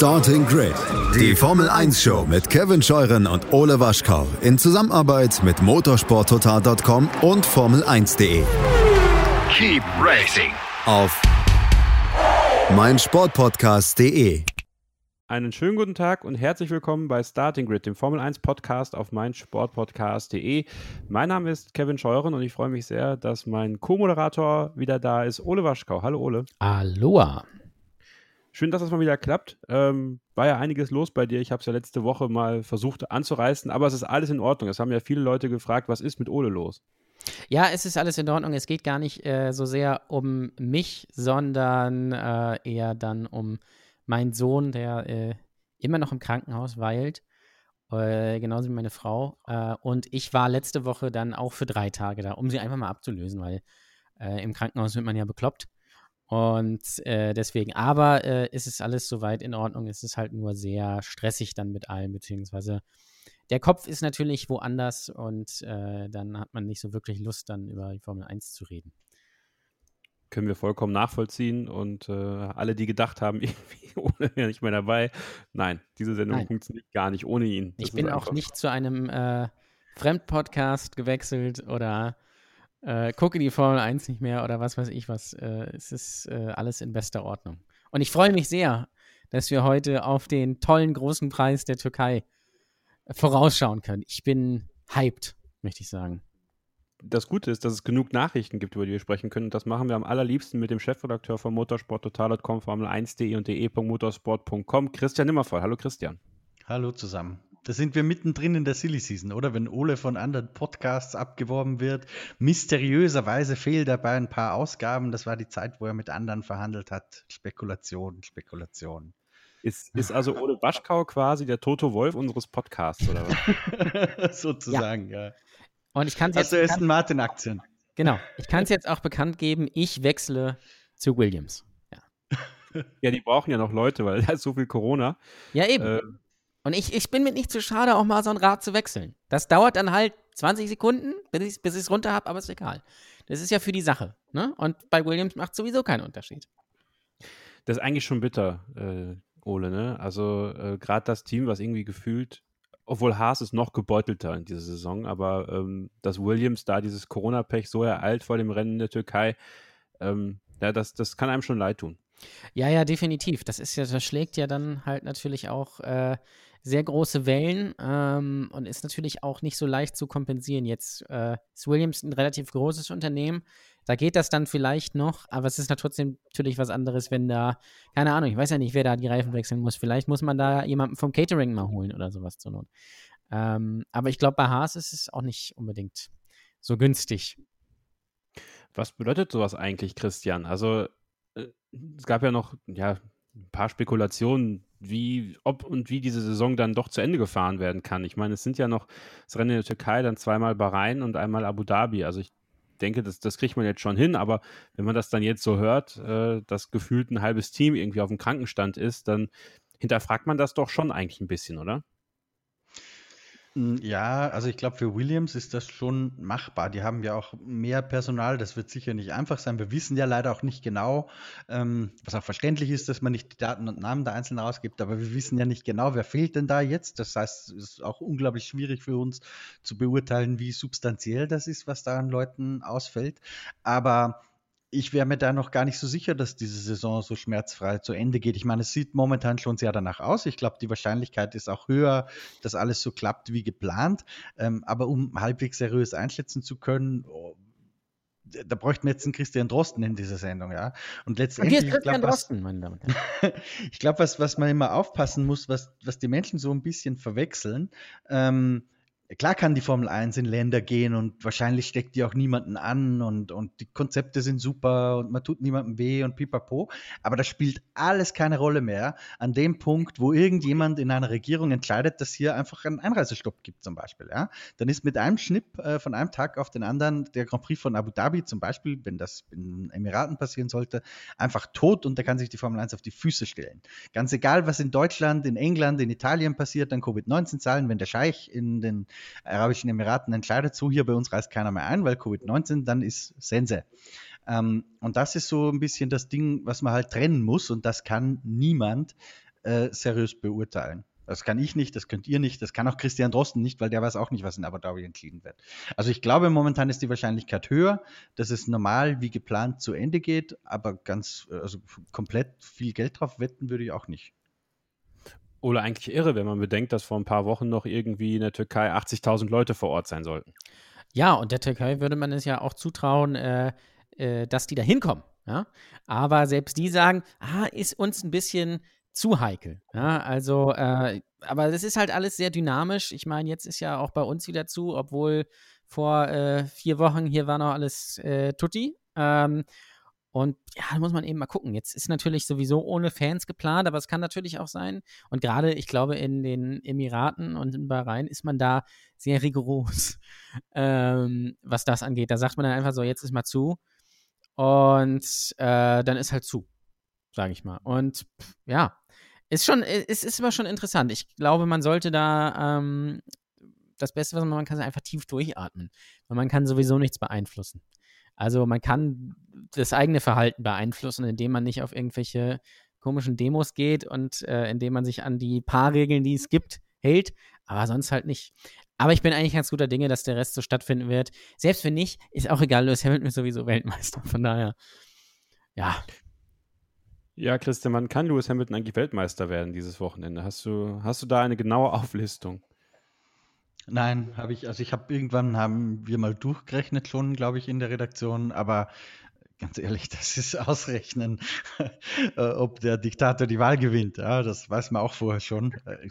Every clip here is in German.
Starting Grid, die Formel 1 Show mit Kevin Scheuren und Ole Waschkau in Zusammenarbeit mit motorsporttotal.com und Formel1.de. Keep racing Auf meinsportpodcast.de. Einen schönen guten Tag und herzlich willkommen bei Starting Grid, dem Formel 1 Podcast auf meinsportpodcast.de. Mein Name ist Kevin Scheuren und ich freue mich sehr, dass mein Co-Moderator wieder da ist, Ole Waschkau. Hallo Ole. Aloha. Schön, dass das mal wieder klappt. Ähm, war ja einiges los bei dir. Ich habe es ja letzte Woche mal versucht anzureißen, aber es ist alles in Ordnung. Es haben ja viele Leute gefragt, was ist mit Ole los? Ja, es ist alles in Ordnung. Es geht gar nicht äh, so sehr um mich, sondern äh, eher dann um meinen Sohn, der äh, immer noch im Krankenhaus weilt. Äh, genauso wie meine Frau. Äh, und ich war letzte Woche dann auch für drei Tage da, um sie einfach mal abzulösen, weil äh, im Krankenhaus wird man ja bekloppt. Und äh, deswegen, aber äh, ist es alles soweit in Ordnung. Es ist halt nur sehr stressig dann mit allem, beziehungsweise der Kopf ist natürlich woanders und äh, dann hat man nicht so wirklich Lust, dann über die Formel 1 zu reden. Können wir vollkommen nachvollziehen und äh, alle, die gedacht haben, irgendwie ohne wäre nicht mehr dabei. Nein, diese Sendung Nein. funktioniert gar nicht ohne ihn. Das Ich bin auch nicht zu einem äh, Fremdpodcast gewechselt oder äh, gucke die Formel 1 nicht mehr oder was weiß ich was. Äh, es ist äh, alles in bester Ordnung. Und ich freue mich sehr, dass wir heute auf den tollen großen Preis der Türkei vorausschauen können. Ich bin hyped, möchte ich sagen. das Gute ist, dass es genug Nachrichten gibt, über die wir sprechen können. Und das machen wir am allerliebsten mit dem Chefredakteur von motorsporttotal.com, Formel1.de und de.motorsport.com, Christian Nimmervoll. Hallo Christian. Hallo zusammen. Da sind wir mittendrin in der Silly Season, oder? Wenn Ole von anderen Podcasts abgeworben wird. Mysteriöserweise fehlen dabei ein paar Ausgaben. Das war die Zeit, wo er mit anderen verhandelt hat. Spekulation, Spekulation. Ist, ist also Ole Waschkau quasi der Toto Wolf unseres Podcasts, oder was? Sozusagen, ja. Und ich kann es Hast jetzt, du Aston Martin Aktien? genau, ich kann es jetzt auch bekannt geben, ich wechsle zu Williams. ja, die brauchen ja noch Leute, weil da ist so viel Corona. Ja, eben. Äh, Und ich, ich bin mir nicht zu schade, auch mal so ein Rad zu wechseln. Das dauert dann halt 20 Sekunden, bis ich es bis ich's runter habe, aber ist egal. Das ist ja für die Sache. Ne? Und bei Williams macht sowieso keinen Unterschied. das ist eigentlich schon bitter, äh, Ole, ne? Also äh, gerade das Team, was irgendwie gefühlt, obwohl Haas ist noch gebeutelter in dieser Saison, aber ähm, dass Williams da dieses Corona-Pech so ereilt vor dem Rennen in der Türkei, ähm, ja, das, das kann einem schon leid tun. Ja, ja, definitiv. Das ist ja, das schlägt ja dann halt natürlich auch äh, sehr große Wellen ähm, und ist natürlich auch nicht so leicht zu kompensieren. Jetzt äh, ist Williams ein relativ großes Unternehmen. Da geht das dann vielleicht noch, aber es ist trotzdem natürlich was anderes, wenn da, keine Ahnung, ich weiß ja nicht, wer da die Reifen wechseln muss. Vielleicht muss man da jemanden vom Catering mal holen oder sowas zur Not. Ähm, aber ich glaube, bei Haas ist es auch nicht unbedingt so günstig. Was bedeutet sowas eigentlich, Christian? Also äh, es gab ja noch ja, ein paar Spekulationen, wie, ob und wie diese Saison dann doch zu Ende gefahren werden kann. Ich meine, es sind ja noch das Rennen in der Türkei, dann zweimal Bahrain und einmal Abu Dhabi. Also ich denke, das, das kriegt man jetzt schon hin, aber wenn man das dann jetzt so hört, äh, dass gefühlt ein halbes Team irgendwie auf dem Krankenstand ist, dann hinterfragt man das doch schon eigentlich ein bisschen, oder? Mm, Ja, also ich glaube, für Williams ist das schon machbar. Die haben ja auch mehr Personal, das wird sicher nicht einfach sein. Wir wissen ja leider auch nicht genau, ähm, was auch verständlich ist, dass man nicht die Daten und Namen der Einzelnen rausgibt, aber wir wissen ja nicht genau, wer fehlt denn da jetzt. Das heißt, es ist auch unglaublich schwierig für uns zu beurteilen, wie substanziell das ist, was da an Leuten ausfällt. Aber ich wäre mir da noch gar nicht so sicher, dass diese Saison so schmerzfrei zu Ende geht. Ich meine, es sieht momentan schon sehr danach aus. Ich glaube, die Wahrscheinlichkeit ist auch höher, dass alles so klappt wie geplant. Ähm, aber um halbwegs seriös einschätzen zu können, oh, da bräuchten wir jetzt einen Christian Drosten in dieser Sendung, ja. Und Und letztendlich, ist ich Christian glaub, was, und ich glaube, was, was man immer aufpassen muss, was, was die Menschen so ein bisschen verwechseln, ähm, klar kann die Formel 1 in Länder gehen und wahrscheinlich steckt die auch niemanden an und, und die Konzepte sind super und man tut niemandem weh und pipapo. Aber das spielt alles keine Rolle mehr an dem Punkt, wo irgendjemand in einer Regierung entscheidet, dass hier einfach einen Einreisestopp gibt zum Beispiel. Ja? Dann ist mit einem Schnipp äh, von einem Tag auf den anderen der Grand Prix von Abu Dhabi zum Beispiel, wenn das in Emiraten passieren sollte, einfach tot und da kann sich die Formel 1 auf die Füße stellen. Ganz egal, was in Deutschland, in England, in Italien passiert, dann Covid-19-Zahlen, wenn der Scheich in den Arabischen Emiraten entscheidet, so hier bei uns reist keiner mehr ein, weil Covid-19, dann ist Sense. Ähm, und das ist so ein bisschen das Ding, was man halt trennen muss und das kann niemand äh, seriös beurteilen. Das kann ich nicht, das könnt ihr nicht, das kann auch Christian Drosten nicht, weil der weiß auch nicht, was in Abu Dhabi entschieden wird. Also ich glaube, momentan ist die Wahrscheinlichkeit höher, dass es normal wie geplant zu Ende geht, aber ganz, also komplett viel Geld drauf wetten würde ich auch nicht. Oder eigentlich irre, wenn man bedenkt, dass vor ein paar Wochen noch irgendwie in der Türkei 80.000 Leute vor Ort sein sollten. Ja, und der Türkei würde man es ja auch zutrauen, äh, äh, dass die da hinkommen. Ja? Aber selbst die sagen, ah, ist uns ein bisschen zu heikel. Ja, also, äh, aber das ist halt alles sehr dynamisch. Ich meine, jetzt ist ja auch bei uns wieder zu, obwohl vor äh, vier Wochen hier war noch alles äh, tutti. Ähm, und ja, da muss man eben mal gucken. Jetzt ist natürlich sowieso ohne Fans geplant, aber es kann natürlich auch sein. Und gerade, ich glaube, in den Emiraten und in Bahrain ist man da sehr rigoros, ähm, was das angeht. Da sagt man dann einfach so, jetzt ist mal zu. Und äh, dann ist halt zu, sage ich mal. Und ja, ist schon, es ist aber schon interessant. Ich glaube, man sollte da ähm, das Beste, was man kann, ist einfach tief durchatmen. Weil man kann sowieso nichts beeinflussen. Also man kann das eigene Verhalten beeinflussen, indem man nicht auf irgendwelche komischen Demos geht und äh, indem man sich an die paar Regeln, die es gibt, hält, aber sonst halt nicht. Aber ich bin eigentlich ganz guter Dinge, dass der Rest so stattfinden wird. Selbst wenn nicht, ist auch egal, Lewis Hamilton ist sowieso Weltmeister. Von daher, ja. Ja, Christian, wann kann Lewis Hamilton eigentlich Weltmeister werden dieses Wochenende? Hast du, hast du da eine genaue Auflistung? Nein, habe ich, also ich habe irgendwann haben wir mal durchgerechnet schon, glaube ich, in der Redaktion, aber ganz ehrlich, das ist Ausrechnen, äh, ob der Diktator die Wahl gewinnt. Ja, das weiß man auch vorher schon. Äh,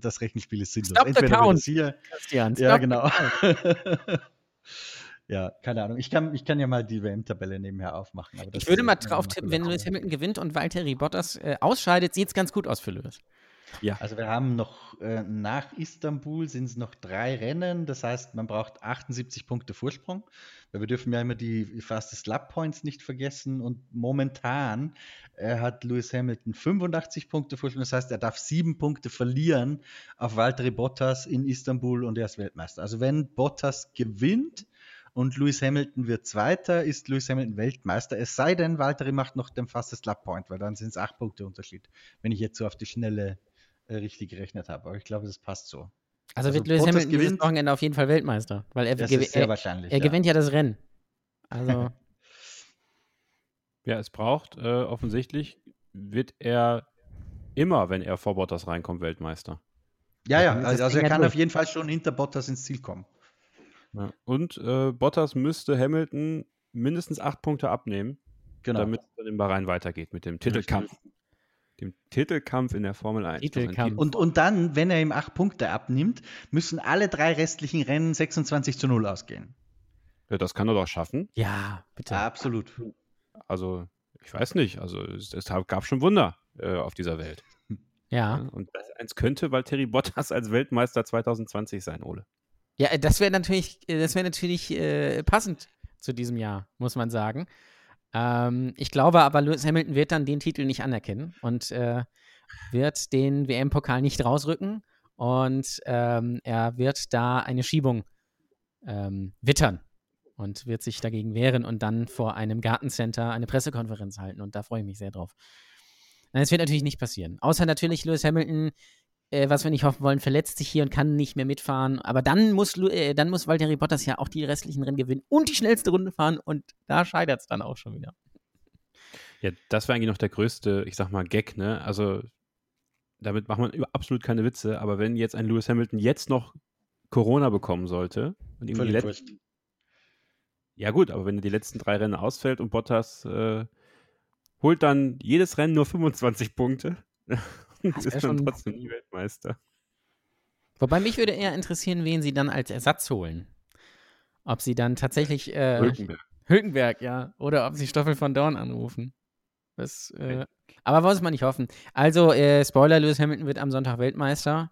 das Rechenspiel ist sinnlos. Stop Entweder wird es hier, Christian, ja, genau. ja, keine Ahnung. Ich kann, ich kann ja mal die WM-Tabelle nebenher aufmachen. ich würde mal drauf tippen, wenn Lewis Hamilton gewinnt und Valtteri Bottas äh, ausscheidet, sieht es ganz gut aus für Lewis. Ja. Also wir haben noch äh, nach Istanbul sind es noch drei Rennen. Das heißt, man braucht 78 Punkte Vorsprung. Weil wir dürfen ja immer die Fastest Lap Points nicht vergessen. Und momentan äh, hat Lewis Hamilton 85 Punkte Vorsprung. Das heißt, er darf sieben Punkte verlieren auf Valtteri Bottas in Istanbul und er ist Weltmeister. Also wenn Bottas gewinnt, und Lewis Hamilton wird Zweiter, ist Lewis Hamilton Weltmeister. Es sei denn, Valtteri macht noch den Fastest Lap Point, weil dann sind es acht Punkte Unterschied, wenn ich jetzt so auf die Schnelle richtig gerechnet habe. Aber ich glaube, das passt so. Also, also wird Lewis Hamilton gewinnt, dieses Wochenende auf jeden Fall Weltmeister, weil er, das ist sehr wahrscheinlich, er, er ja. gewinnt ja das Rennen. Also. ja, es braucht äh, offensichtlich, wird er immer, wenn er vor Bottas reinkommt, Weltmeister. Ja, ja, also, also er kann auf jeden Fall schon hinter Bottas ins Ziel kommen. Ja. Und äh, Bottas müsste Hamilton mindestens acht Punkte abnehmen, genau. damit es dann in Bahrain weitergeht mit dem Titelkampf dem Titelkampf in der Formel 1. Titelkampf. Und, und dann, wenn er ihm acht Punkte abnimmt, müssen alle drei restlichen Rennen 26 zu 0 ausgehen. Ja, das kann er doch schaffen. Ja, bitte. absolut. Also, ich weiß nicht. Also, es, es gab schon Wunder äh, auf dieser Welt. Ja. Und das eins könnte Valtteri Bottas als Weltmeister 2020 sein, Ole. Ja, das wäre natürlich, das wäre natürlich äh, passend zu diesem Jahr, muss man sagen. Ähm, ich glaube aber, Lewis Hamilton wird dann den Titel nicht anerkennen und äh, wird den WM-Pokal nicht rausrücken und ähm, er wird da eine Schiebung ähm, wittern und wird sich dagegen wehren und dann vor einem Gartencenter eine Pressekonferenz halten und da freue ich mich sehr drauf. Es wird natürlich nicht passieren. Außer natürlich Lewis Hamilton äh, was wir nicht hoffen wollen, verletzt sich hier und kann nicht mehr mitfahren. Aber dann muss, äh, dann muss Valtteri Bottas ja auch die restlichen Rennen gewinnen und die schnellste Runde fahren und da scheitert es dann auch schon wieder. Ja, das wäre eigentlich noch der größte, ich sag mal, Gag, ne? Also, damit macht man absolut keine Witze, aber wenn jetzt ein Lewis Hamilton jetzt noch Corona bekommen sollte und irgendwie Ja, gut, aber wenn er die letzten drei Rennen ausfällt und Bottas äh, holt dann jedes Rennen nur 25 Punkte. Das ist schon trotzdem nie Weltmeister. Wobei mich würde eher interessieren, wen sie dann als Ersatz holen. Ob sie dann tatsächlich äh, Hülkenberg. Hülkenberg, ja. Oder ob sie Stoffel von Dorn anrufen. Das, äh, aber muss man nicht hoffen. Also, äh, Spoiler, Lewis Hamilton wird am Sonntag Weltmeister.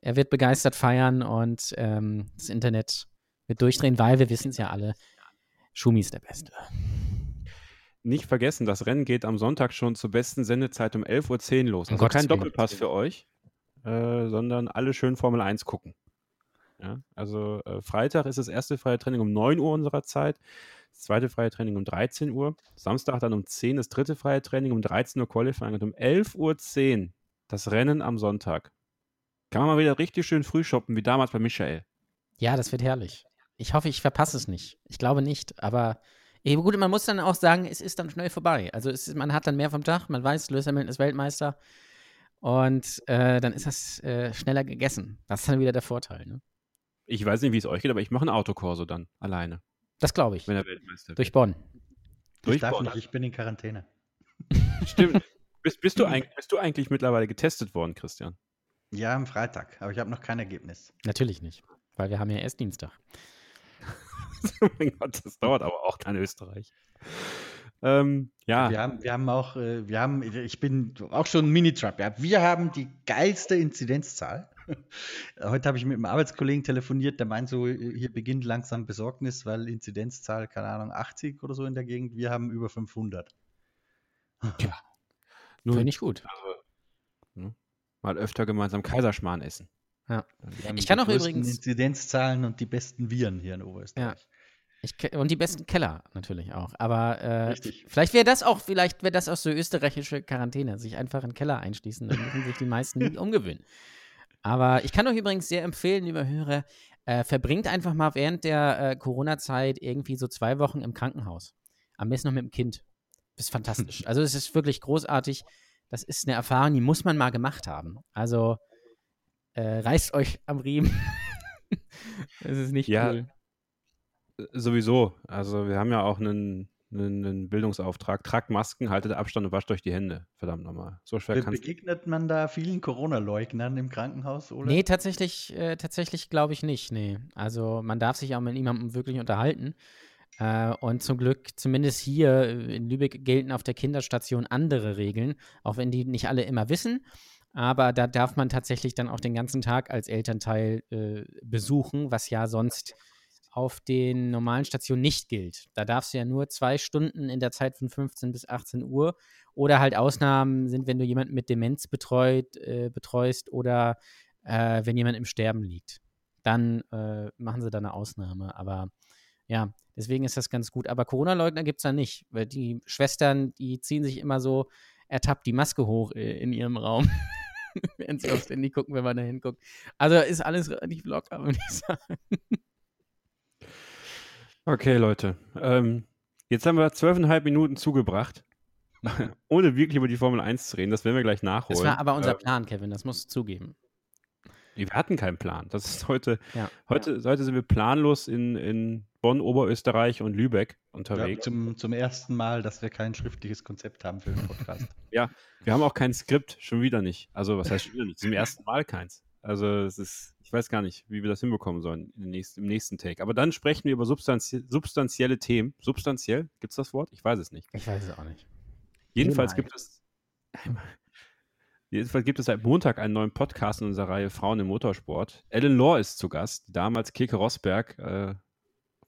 Er wird begeistert feiern und ähm, das Internet wird durchdrehen, weil wir wissen es ja alle, Schumi ist der Beste nicht vergessen, das Rennen geht am Sonntag schon zur besten Sendezeit um 11.10 Uhr los. Also kein Doppelpass für euch, äh, sondern alle schön Formel 1 gucken. Ja, also äh, Freitag ist das erste freie Training um 9 Uhr unserer Zeit. das zweite freie Training um 13 Uhr. Samstag dann um 10 das dritte freie Training, um 13 Uhr Qualifying und um 11.10 Uhr das Rennen am Sonntag. Kann man mal wieder richtig schön früh shoppen, wie damals bei Michael. Ja, das wird herrlich. Ich hoffe, ich verpasse es nicht. Ich glaube nicht, aber eben gut, man muss dann auch sagen, es ist dann schnell vorbei. Also ist, man hat dann mehr vom Tag, man weiß, Lewis Hamilton ist Weltmeister und äh, dann ist das äh, schneller gegessen. Das ist dann wieder der Vorteil. Ne? Ich weiß nicht, wie es euch geht, aber ich mache einen Autokorso dann alleine. Das glaube ich. Wenn er Weltmeister wird. Durch Bonn. Durch ich darf Bonn. nicht, ich bin in Quarantäne. Stimmt. Bist, bist, du eigentlich, bist du eigentlich mittlerweile getestet worden, Christian? Ja, am Freitag, aber ich habe noch kein Ergebnis. Natürlich nicht, weil wir haben ja erst Dienstag. oh mein Gott, das dauert aber auch kein Österreich. Ähm, ja, Wir haben, wir haben auch, äh, wir haben, ich bin auch schon ein Mini-Trump. Ja. Wir haben die geilste Inzidenzzahl. Heute habe ich mit einem Arbeitskollegen telefoniert, der meint so, hier beginnt langsam Besorgnis, weil Inzidenzzahl, keine Ahnung, 80 oder so in der Gegend. Wir haben über 500. nur Finde ich gut. mal öfter gemeinsam Kaiserschmarrn essen. Ja. Ich kann auch übrigens- Inzidenzzahlen und die besten Viren hier in Oberösterreich. Ich, ke- und die besten Keller natürlich auch. Aber äh, vielleicht wäre das auch, vielleicht wäre das auch so österreichische Quarantäne, sich einfach in den Keller einschließen, dann müssen sich die meisten nie umgewöhnen. Aber ich kann euch übrigens sehr empfehlen, lieber Hörer, äh, verbringt einfach mal während der äh, Corona-Zeit irgendwie so zwei Wochen im Krankenhaus. Am besten noch mit dem Kind. Das ist fantastisch. Also es ist wirklich großartig. Das ist eine Erfahrung, die muss man mal gemacht haben. Also äh, reißt euch am Riemen. Es ist nicht Ja, cool. Sowieso. Also wir haben ja auch einen, einen, einen Bildungsauftrag. Tragt Masken, haltet Abstand und wascht euch die Hände. Verdammt nochmal. So schwer Be kann es begegnet man da vielen Corona-Leugnern im Krankenhaus, oder? Nee, tatsächlich, äh, tatsächlich glaube ich nicht. Nee. Also man darf sich auch mit niemandem wirklich unterhalten. Äh, und zum Glück, zumindest hier äh, in Lübeck gelten auf der Kinderstation andere Regeln, auch wenn die nicht alle immer wissen. Aber da darf man tatsächlich dann auch den ganzen Tag als Elternteil äh, besuchen, was ja sonst auf den normalen Stationen nicht gilt. Da darfst du ja nur zwei Stunden in der Zeit von 15 bis 18 Uhr oder halt Ausnahmen sind, wenn du jemanden mit Demenz betreut, äh, betreust oder äh, wenn jemand im Sterben liegt. Dann äh, machen sie da eine Ausnahme. Aber ja, deswegen ist das ganz gut. Aber Corona-Leugner gibt es da nicht, weil die Schwestern, die ziehen sich immer so ertappt die Maske hoch äh, in ihrem Raum. Während sie aufs Handy gucken, wenn man da hinguckt. Also ist alles relativ locker, würde ich sagen. Okay, Leute. Ähm, jetzt haben wir zwölfeinhalb Minuten zugebracht, ohne wirklich über die Formel 1 zu reden. Das werden wir gleich nachholen. Das war aber unser Äh, Plan, Kevin, das musst du zugeben. Wir hatten keinen Plan. Das ist heute, Ja. heute, heute sind wir planlos in, in Bonn, Oberösterreich und Lübeck Ja, unterwegs. zum, zum ersten Mal, dass wir kein schriftliches Konzept haben für den Podcast. Wir haben auch kein Skript, schon wieder nicht. Also, was heißt schon wieder nicht? Zum ersten Mal keins. Also, es ist, ich weiß gar nicht, wie wir das hinbekommen sollen nächsten, im nächsten Take. Aber dann sprechen wir über substanzie substanzielle Themen. Substanziell? Gibt es das Wort? Ich weiß es nicht. Ich weiß es auch nicht. Jedenfalls Thema gibt es. Jedenfalls gibt es seit Montag einen neuen Podcast in unserer Reihe Frauen im Motorsport. Ellen Lohr ist zu Gast, die damals Keke Rosberg äh,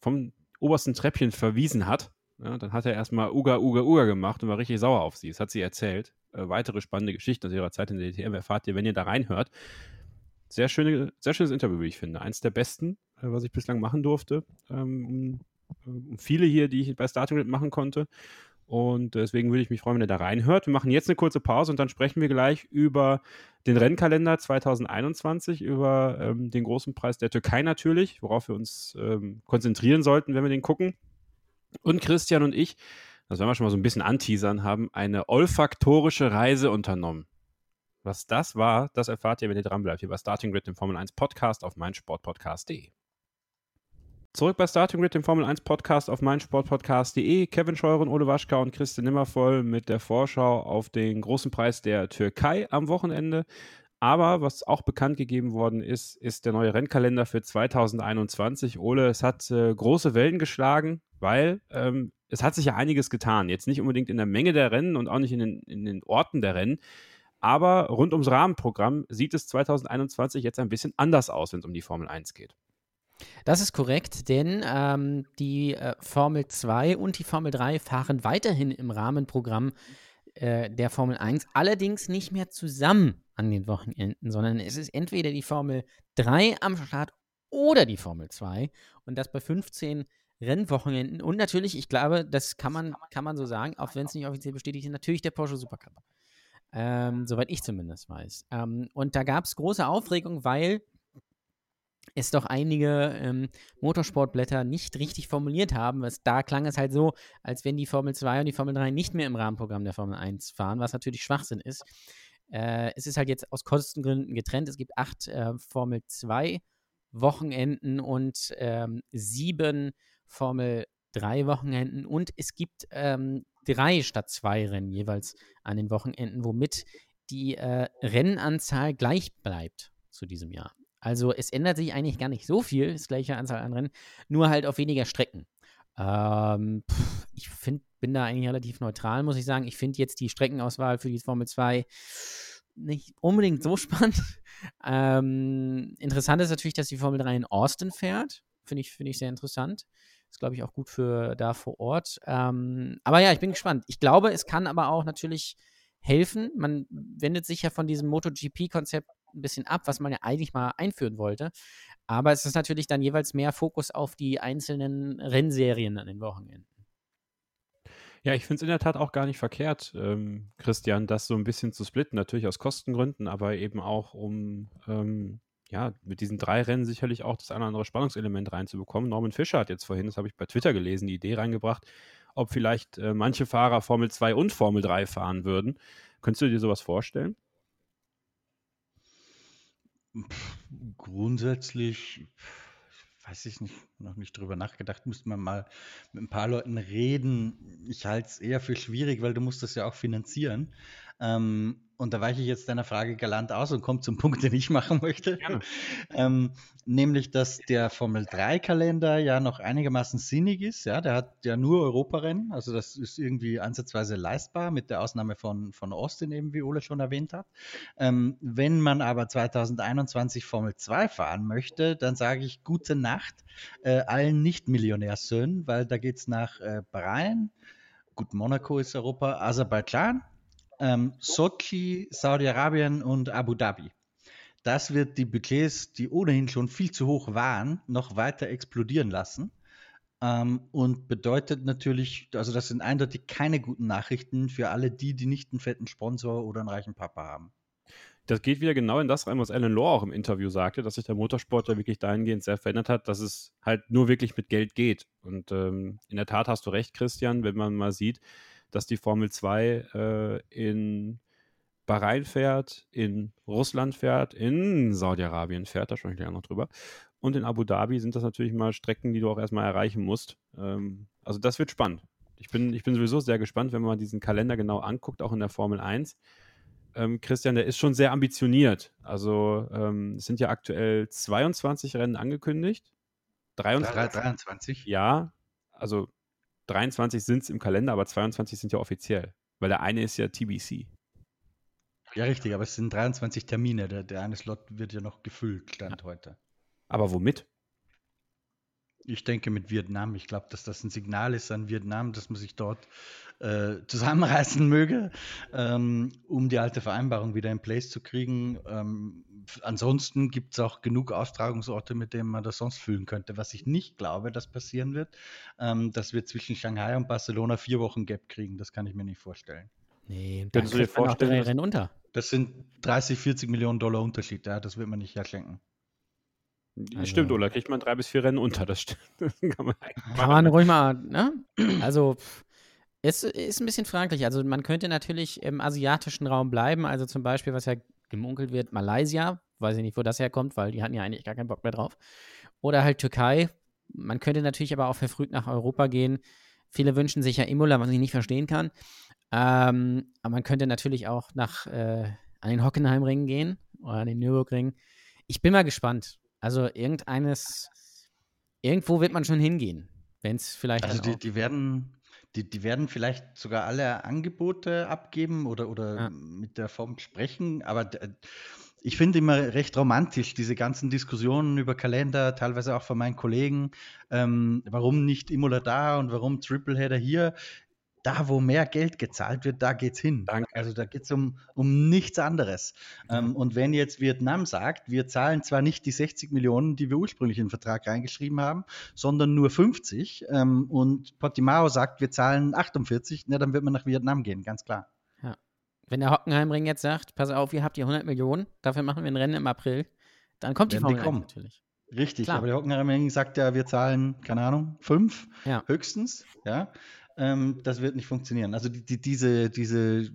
vom obersten Treppchen verwiesen hat. Ja, dann hat er erstmal Uga, Uga, Uga gemacht und war richtig sauer auf sie. Das hat sie erzählt. Äh, weitere spannende Geschichten aus ihrer Zeit in der DTM erfahrt ihr, wenn ihr da reinhört. Sehr, schöne, sehr schönes Interview, wie ich finde. Eins der besten, äh, was ich bislang machen durfte. Ähm, um, um viele hier, die ich bei Starting Grid machen konnte. Und deswegen würde ich mich freuen, wenn ihr da reinhört. Wir machen jetzt eine kurze Pause und dann sprechen wir gleich über den Rennkalender 2021, über ähm, den großen Preis der Türkei natürlich, worauf wir uns ähm, konzentrieren sollten, wenn wir den gucken. Und Christian und ich, das werden wir schon mal so ein bisschen anteasern, haben eine olfaktorische Reise unternommen. Was das war, das erfahrt ihr, wenn ihr dranbleibt, hier bei Starting Grid, dem Formel 1 Podcast auf meinsportpodcast.de. Zurück bei Starting Grid, dem Formel 1 Podcast auf meinsportpodcast.de. Kevin Scheuren, Ole Waschka und Christian Nimmervoll mit der Vorschau auf den großen Preis der Türkei am Wochenende. Aber was auch bekannt gegeben worden ist, ist der neue Rennkalender für 2021. Ole, es hat äh, große Wellen geschlagen, weil ähm, es hat sich ja einiges getan. Jetzt nicht unbedingt in der Menge der Rennen und auch nicht in den, in den Orten der Rennen. Aber rund ums Rahmenprogramm sieht es 2021 jetzt ein bisschen anders aus, wenn es um die Formel 1 geht. Das ist korrekt, denn ähm, die äh, Formel 2 und die Formel 3 fahren weiterhin im Rahmenprogramm äh, der Formel 1, allerdings nicht mehr zusammen an den Wochenenden, sondern es ist entweder die Formel 3 am Start oder die Formel 2 und das bei 15 Rennwochenenden und natürlich, ich glaube, das kann man, kann man so sagen, auch wenn es nicht offiziell bestätigt ist, natürlich der Porsche Supercup. Ähm, soweit ich zumindest weiß. Ähm, und da gab es große Aufregung, weil es doch einige ähm, Motorsportblätter nicht richtig formuliert haben. Was, da klang es halt so, als wenn die Formel 2 und die Formel 3 nicht mehr im Rahmenprogramm der Formel 1 fahren, was natürlich Schwachsinn ist. Äh, es ist halt jetzt aus Kostengründen getrennt. Es gibt acht äh, Formel 2 Wochenenden und ähm, sieben Formel 3 Wochenenden und es gibt ähm, drei statt zwei Rennen jeweils an den Wochenenden, womit die äh, Rennanzahl gleich bleibt zu diesem Jahr. Also es ändert sich eigentlich gar nicht so viel, das gleiche Anzahl an Rennen, nur halt auf weniger Strecken. Ähm, pff, ich find, bin da eigentlich relativ neutral, muss ich sagen. Ich finde jetzt die Streckenauswahl für die Formel 2 nicht unbedingt so spannend. Ähm, interessant ist natürlich, dass die Formel 3 in Austin fährt. Finde ich, find ich sehr interessant. Ist, glaube ich, auch gut für da vor Ort. Ähm, aber ja, ich bin gespannt. Ich glaube, es kann aber auch natürlich helfen. Man wendet sich ja von diesem MotoGP-Konzept ein bisschen ab, was man ja eigentlich mal einführen wollte. Aber es ist natürlich dann jeweils mehr Fokus auf die einzelnen Rennserien an den Wochenenden. Ja, ich finde es in der Tat auch gar nicht verkehrt, ähm, Christian, das so ein bisschen zu splitten. Natürlich aus Kostengründen, aber eben auch, um ähm, ja, mit diesen drei Rennen sicherlich auch das eine oder andere Spannungselement reinzubekommen. Norman Fischer hat jetzt vorhin, das habe ich bei Twitter gelesen, die Idee reingebracht, ob vielleicht äh, manche Fahrer Formel 2 und Formel 3 fahren würden. Könntest du dir sowas vorstellen? Grundsätzlich weiß ich nicht, noch nicht drüber nachgedacht, müsste man mal mit ein paar Leuten reden. Ich halte es eher für schwierig, weil du musst das ja auch finanzieren. Ähm, und da weiche ich jetzt deiner Frage galant aus und komme zum Punkt, den ich machen möchte. ähm, nämlich, dass der Formel 3-Kalender ja noch einigermaßen sinnig ist. Ja, der hat ja nur Europarennen, also das ist irgendwie ansatzweise leistbar, mit der Ausnahme von, von Austin, eben wie Ole schon erwähnt hat. Ähm, wenn man aber 2021 Formel 2 fahren möchte, dann sage ich gute Nacht äh, allen Nicht-Millionärsöhnen, weil da geht es nach äh, Bahrain, gut, Monaco ist Europa, Aserbaidschan, ähm, Sochi, Saudi-Arabien und Abu Dhabi. Das wird die Budgets, die ohnehin schon viel zu hoch waren, noch weiter explodieren lassen. Ähm, und bedeutet natürlich, also das sind eindeutig keine guten Nachrichten für alle die, die nicht einen fetten Sponsor oder einen reichen Papa haben. Das geht wieder genau in das rein, was Alan Law auch im Interview sagte, dass sich der Motorsport ja wirklich dahingehend sehr verändert hat, dass es halt nur wirklich mit Geld geht. Und ähm, in der Tat hast du recht, Christian, wenn man mal sieht, dass die Formel 2 äh, in Bahrain fährt, in Russland fährt, in Saudi-Arabien fährt, da spreche ich gleich noch drüber. Und in Abu Dhabi sind das natürlich mal Strecken, die du auch erstmal erreichen musst. Ähm, also das wird spannend. Ich bin, ich bin sowieso sehr gespannt, wenn man diesen Kalender genau anguckt, auch in der Formel 1. Ähm, Christian, der ist schon sehr ambitioniert. Also ähm, es sind ja aktuell 22 Rennen angekündigt. 23. 23? Ja, also 23 sind es im Kalender, aber 22 sind ja offiziell, weil der eine ist ja TBC. Ja, richtig, aber es sind 23 Termine. Der, der eine Slot wird ja noch gefüllt, Stand ja. heute. Aber womit? Ich denke mit Vietnam. Ich glaube, dass das ein Signal ist an Vietnam, dass man sich dort äh, zusammenreißen möge, ähm, um die alte Vereinbarung wieder in place zu kriegen. Ähm, ansonsten gibt es auch genug Austragungsorte, mit denen man das sonst füllen könnte. Was ich nicht glaube, dass passieren wird, ähm, dass wir zwischen Shanghai und Barcelona vier Wochen Gap kriegen. Das kann ich mir nicht vorstellen. Nee, dann du dir vorstellen, Rennen unter. Das sind 30, 40 Millionen Dollar Unterschied. Ja, das wird man nicht herschenken. Also, stimmt, Ola, kriegt man drei bis vier Rennen unter, das stimmt. Das kann man, kann man ruhig mal, ne? Also, es ist ein bisschen fraglich. Also, man könnte natürlich im asiatischen Raum bleiben, also zum Beispiel, was ja gemunkelt wird, Malaysia, weiß ich nicht, wo das herkommt, weil die hatten ja eigentlich gar keinen Bock mehr drauf. Oder halt Türkei. Man könnte natürlich aber auch verfrüht nach Europa gehen. Viele wünschen sich ja Imola, was ich nicht verstehen kann. Ähm, aber man könnte natürlich auch nach äh, an den Hockenheimring gehen oder an den Nürburgring. Ich bin mal gespannt. Also irgendeines, irgendwo wird man schon hingehen, wenn es vielleicht. Also die, die, werden, die, die werden vielleicht sogar alle Angebote abgeben oder, oder ja. mit der Form sprechen, aber ich finde immer recht romantisch, diese ganzen Diskussionen über Kalender, teilweise auch von meinen Kollegen, ähm, warum nicht Imola da und warum Tripleheader hier da, wo mehr Geld gezahlt wird, da geht's hin. Danke. Also da geht's um, um nichts anderes. Ähm, und wenn jetzt Vietnam sagt, wir zahlen zwar nicht die 60 Millionen, die wir ursprünglich in den Vertrag reingeschrieben haben, sondern nur 50, ähm, und Portimao sagt, wir zahlen 48, na, dann wird man nach Vietnam gehen, ganz klar. Wenn der Hockenheimring jetzt sagt, pass auf, ihr habt hier 100 Millionen, dafür machen wir ein Rennen im April, dann kommt die die Formel 1 kommen. natürlich. Richtig, Klar. aber der Hockenheimring sagt ja, wir zahlen, keine Ahnung, fünf Ja. höchstens, ja. Ähm, das wird nicht funktionieren. Also die, die, diese, diese,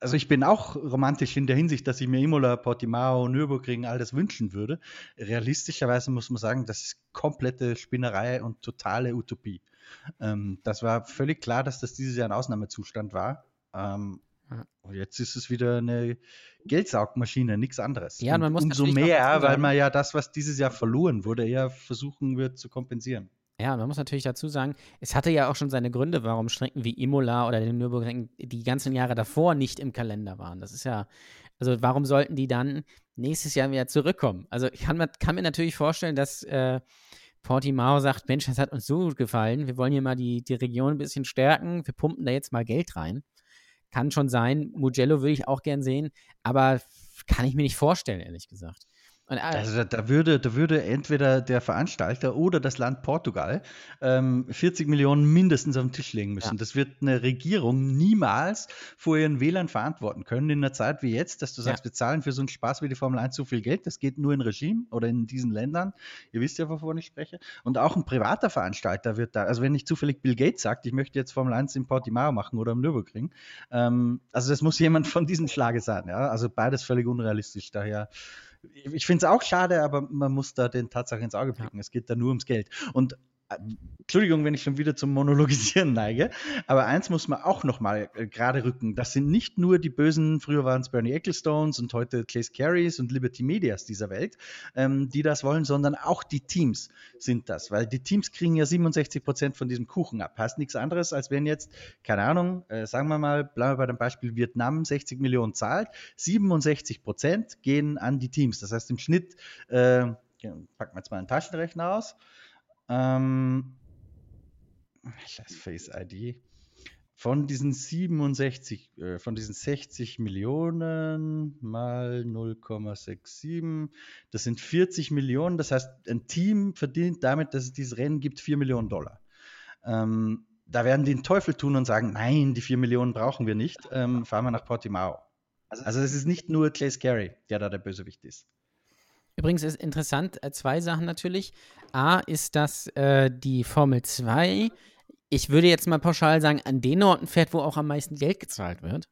also ich bin auch romantisch in der Hinsicht, dass ich mir Imola, Portimao, Nürburgring all das wünschen würde. Realistischerweise muss man sagen, das ist komplette Spinnerei und totale Utopie. Ähm, das war völlig klar, dass das dieses Jahr ein Ausnahmezustand war. Ähm, und jetzt ist es wieder eine Geldsaugmaschine, nichts anderes. Ja, man muss umso mehr, weil man ja das, was dieses Jahr verloren wurde, eher versuchen wird zu kompensieren. Ja, man muss natürlich dazu sagen, es hatte ja auch schon seine Gründe, warum Strecken wie Imola oder den Nürburgring die ganzen Jahre davor nicht im Kalender waren. Das ist ja, also warum sollten die dann nächstes Jahr wieder zurückkommen? Also ich kann, mir- kann mir natürlich vorstellen, dass äh, Portimao sagt, Mensch, das hat uns so gut gefallen, wir wollen hier mal die, die Region ein bisschen stärken, wir pumpen da jetzt mal Geld rein. Kann schon sein, Mugello würde ich auch gern sehen, aber kann ich mir nicht vorstellen, ehrlich gesagt. Äh, Also da, da, würde, da würde entweder der Veranstalter oder das Land Portugal ähm, 40 Millionen mindestens auf den Tisch legen müssen. Ja. Das wird eine Regierung niemals vor ihren Wählern verantworten können in einer Zeit wie jetzt, dass du sagst, wir zahlen für so einen Spaß wie die Formel 1 so viel Geld. Das geht nur in Regime oder in diesen Ländern. Ihr wisst ja, wovon ich spreche. Und auch ein privater Veranstalter wird da, also wenn nicht zufällig Bill Gates sagt, ich möchte jetzt Formel 1 in Portimao machen oder im Nürburgring, ähm, also das muss jemand von diesem Schlage sein. Ja? Also beides völlig unrealistisch. Daher ich finde es auch schade, aber man muss da den Tatsachen ins Auge blicken. Es geht da nur ums Geld. Und Entschuldigung, wenn ich schon wieder zum Monologisieren neige, aber eins muss man auch nochmal äh, gerade rücken. Das sind nicht nur die bösen, früher waren es Bernie Ecclestones und heute Claes Carries und Liberty Medias dieser Welt, ähm, die das wollen, sondern auch die Teams sind das, weil die Teams kriegen ja 67 Prozent von diesem Kuchen ab. Heißt nichts anderes, als wenn jetzt, keine Ahnung, äh, sagen wir mal, bleiben wir bei dem Beispiel Vietnam 60 Millionen zahlt, 67 Prozent gehen an die Teams. Das heißt im Schnitt, äh, packen wir jetzt mal einen Taschenrechner aus. Ähm, Face ID. Von diesen 67, äh, von diesen 60 Millionen mal 0,67, das sind 40 Millionen. Das heißt, ein Team verdient damit, dass es dieses Rennen gibt, 4 Millionen Dollar. Ähm, da werden die den Teufel tun und sagen, nein, die 4 Millionen brauchen wir nicht, ähm, fahren wir nach Portimao. Also es ist nicht nur Clay Carey, der da der Bösewicht ist. Übrigens ist interessant, äh, zwei Sachen natürlich. A ist, dass äh, die Formel 2, ich würde jetzt mal pauschal sagen, an den Orten fährt, wo auch am meisten Geld gezahlt wird.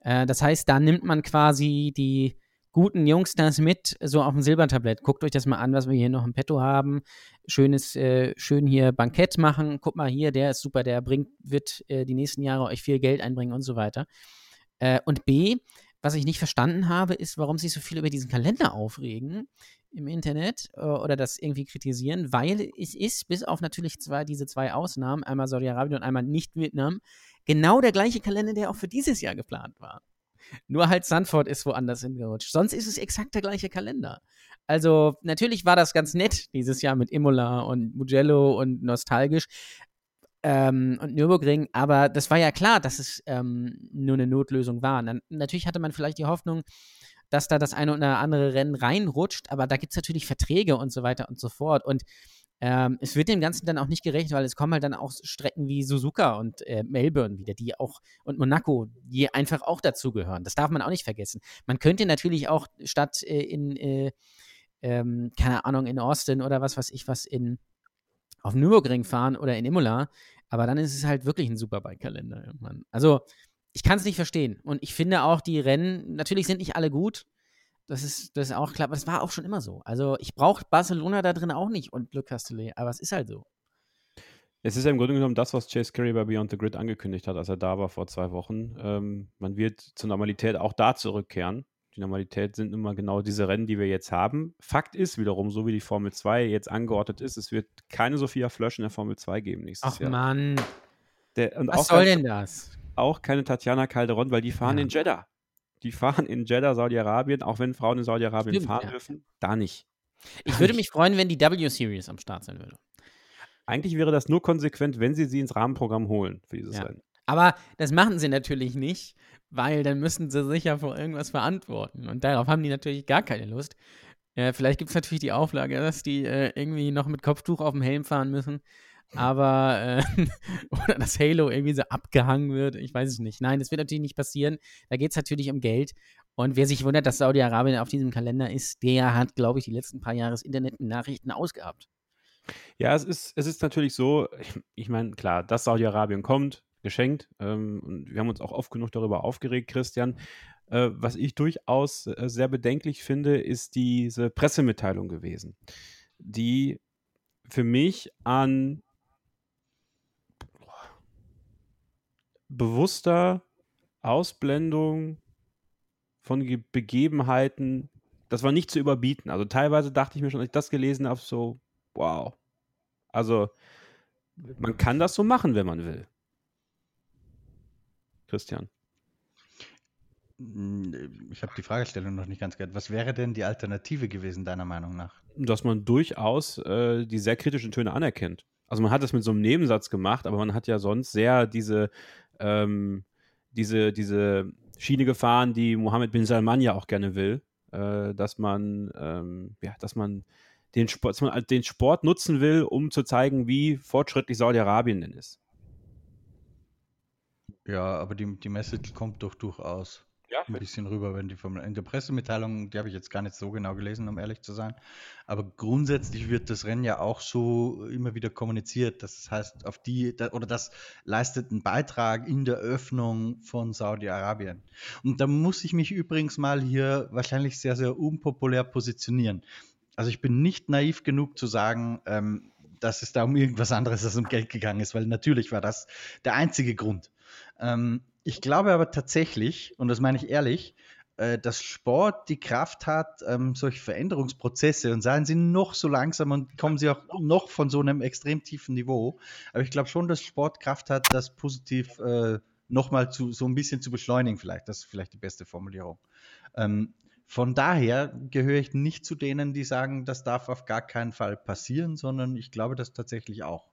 Äh, das heißt, da nimmt man quasi die guten Youngsters mit, so auf dem Silbertablett. Guckt euch das mal an, was wir hier noch im Petto haben. Schönes, äh, schön hier Bankett machen. Guck mal hier, der ist super, der bringt, wird äh, die nächsten Jahre euch viel Geld einbringen und so weiter. Äh, und B, was ich nicht verstanden habe, ist, warum sich so viele über diesen Kalender aufregen im Internet äh, oder das irgendwie kritisieren, weil es ist, bis auf natürlich zwei, diese zwei Ausnahmen, einmal Saudi-Arabien und einmal nicht Vietnam, genau der gleiche Kalender, der auch für dieses Jahr geplant war. Nur halt Sanford ist woanders hingerutscht. Sonst ist es exakt der gleiche Kalender. Also, natürlich war das ganz nett dieses Jahr mit Imola und Mugello und nostalgisch ähm, und Nürburgring, aber das war ja klar, dass es ähm, nur eine Notlösung war. Dann, natürlich hatte man vielleicht die Hoffnung, dass da das eine oder andere Rennen reinrutscht, aber da gibt es natürlich Verträge und so weiter und so fort. Und ähm, es wird dem Ganzen dann auch nicht gerecht, weil es kommen halt dann auch Strecken wie Suzuka und äh, Melbourne wieder, die auch, und Monaco, die einfach auch dazugehören. Das darf man auch nicht vergessen. Man könnte natürlich auch statt äh, in, äh, ähm, keine Ahnung, in Austin oder was weiß ich was in auf Nürburgring fahren oder in Imola, aber dann ist es halt wirklich ein Superbike-Kalender irgendwann. Also, ich kann es nicht verstehen. Und ich finde auch, die Rennen, natürlich sind nicht alle gut. Das ist, das ist auch klar, aber das war auch schon immer so. Also, ich brauche Barcelona da drin auch nicht und Le Castellet, aber es ist halt so. Es ist ja im Grunde genommen das, was Chase Carey bei Beyond the Grid angekündigt hat, als er da war vor zwei Wochen. Ähm, man wird zur Normalität auch da zurückkehren. Die Normalität sind nun mal genau diese Rennen, die wir jetzt haben. Fakt ist wiederum, so wie die Formel 2 jetzt angeordnet ist, es wird keine Sophia Flösch in der Formel 2 geben nächstes Ach Jahr. Mann, Der, was auch soll denn das? auch keine Tatjana Calderon, weil die fahren Ja. in Jeddah. Die fahren in Jeddah, Saudi-Arabien, auch wenn Frauen in Saudi-Arabien fahren ja. dürfen, da nicht. Ich würde mich freuen, wenn die W-Series am Start sein würde. eigentlich wäre das nur konsequent, wenn sie sie ins Rahmenprogramm holen für dieses Ja. Rennen. Aber das machen sie natürlich nicht, weil dann müssen sie sich ja vor irgendwas verantworten. Und darauf haben die natürlich gar keine Lust. Äh, vielleicht gibt es natürlich die Auflage, dass die äh, irgendwie noch mit Kopftuch auf dem Helm fahren müssen. Aber, äh, oder dass Halo irgendwie so abgehangen wird. Ich weiß es nicht. Nein, das wird natürlich nicht passieren. Da geht es natürlich um Geld. Und wer sich wundert, dass Saudi-Arabien auf diesem Kalender ist, der hat, glaube ich, die letzten paar Jahre das Internet mit Nachrichten ausgehabt. Ja, es ist, es ist natürlich so, ich, ich meine, klar, dass Saudi-Arabien kommt, geschenkt. Ähm, und wir haben uns auch oft genug darüber aufgeregt, Christian. Äh, was ich durchaus äh, sehr bedenklich finde, ist diese Pressemitteilung gewesen, die für mich an bewusster Ausblendung von Ge Begebenheiten, das war nicht zu überbieten. Also teilweise dachte ich mir schon, als ich das gelesen habe, so, wow. Also man kann das so machen, wenn man will. Christian. Hm, Ich habe die Fragestellung noch nicht ganz gehört. Was wäre denn die Alternative gewesen, deiner Meinung nach? Dass man durchaus äh, die sehr kritischen Töne anerkennt. Also man hat es mit so einem Nebensatz gemacht, aber man hat ja sonst sehr diese, ähm, diese, diese Schiene gefahren, die Mohammed bin Salman ja auch gerne will, äh, dass man, ähm, ja, dass man den Sport, dass man den Sport nutzen will, um zu zeigen, wie fortschrittlich Saudi-Arabien denn ist. Ja, aber die, die Message kommt doch durchaus Ja, ein bisschen rüber, wenn die Formel in der Pressemitteilung, die habe ich jetzt gar nicht so genau gelesen, um ehrlich zu sein. Aber grundsätzlich wird das Rennen ja auch so immer wieder kommuniziert. Das heißt, auf die oder das leistet einen Beitrag in der Öffnung von Saudi-Arabien. Und da muss ich mich übrigens mal hier wahrscheinlich sehr, sehr unpopulär positionieren. Also ich bin nicht naiv genug zu sagen, ähm, dass es da um irgendwas anderes als um Geld gegangen ist, weil natürlich war das der einzige Grund. Ähm, ich glaube aber tatsächlich, und das meine ich ehrlich, äh, dass Sport die Kraft hat, ähm, solche Veränderungsprozesse, und seien sie noch so langsam und kommen sie auch noch von so einem extrem tiefen Niveau, aber ich glaube schon, dass Sport Kraft hat, das positiv äh, nochmal so ein bisschen zu beschleunigen, vielleicht. Das ist vielleicht die beste Formulierung. Ähm, von daher gehöre ich nicht zu denen, die sagen, das darf auf gar keinen Fall passieren, sondern ich glaube das tatsächlich auch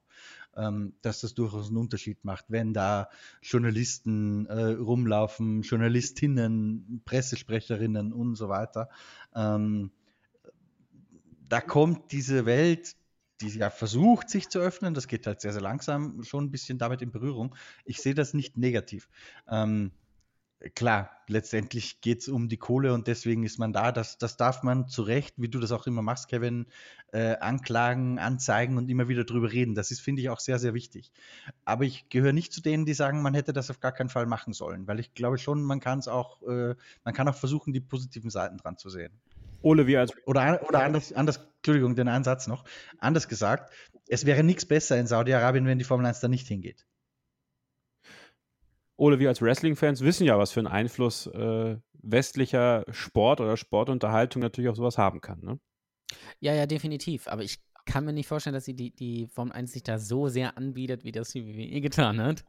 dass das durchaus einen Unterschied macht, wenn da Journalisten äh, rumlaufen, Journalistinnen, Pressesprecherinnen und so weiter. Ähm, da kommt diese Welt, die ja versucht, sich zu öffnen, das geht halt sehr, sehr langsam, schon ein bisschen damit in Berührung. Ich sehe das nicht negativ. Ähm, klar, letztendlich geht es um die Kohle und deswegen ist man da. Das, das darf man zu Recht, wie du das auch immer machst, Kevin, äh, anklagen, anzeigen und immer wieder drüber reden. Das ist, finde ich, auch sehr, sehr wichtig. Aber ich gehöre nicht zu denen, die sagen, man hätte das auf gar keinen Fall machen sollen, weil ich glaube schon, man kann es auch, äh, man kann auch versuchen, die positiven Seiten dran zu sehen. Ole, wir als Oder, oder anders, anders, Entschuldigung, den einen Satz noch. Anders gesagt, es wäre nichts besser in Saudi-Arabien, wenn die Formel 1 da nicht hingeht. Ole, wir als Wrestling-Fans wissen ja, was für einen Einfluss äh, westlicher Sport oder Sportunterhaltung natürlich auf sowas haben kann. Ne? Ja, ja, definitiv. Aber ich kann mir nicht vorstellen, dass sie die, die Formel 1 sich da so sehr anbietet, wie das die WWE getan hat.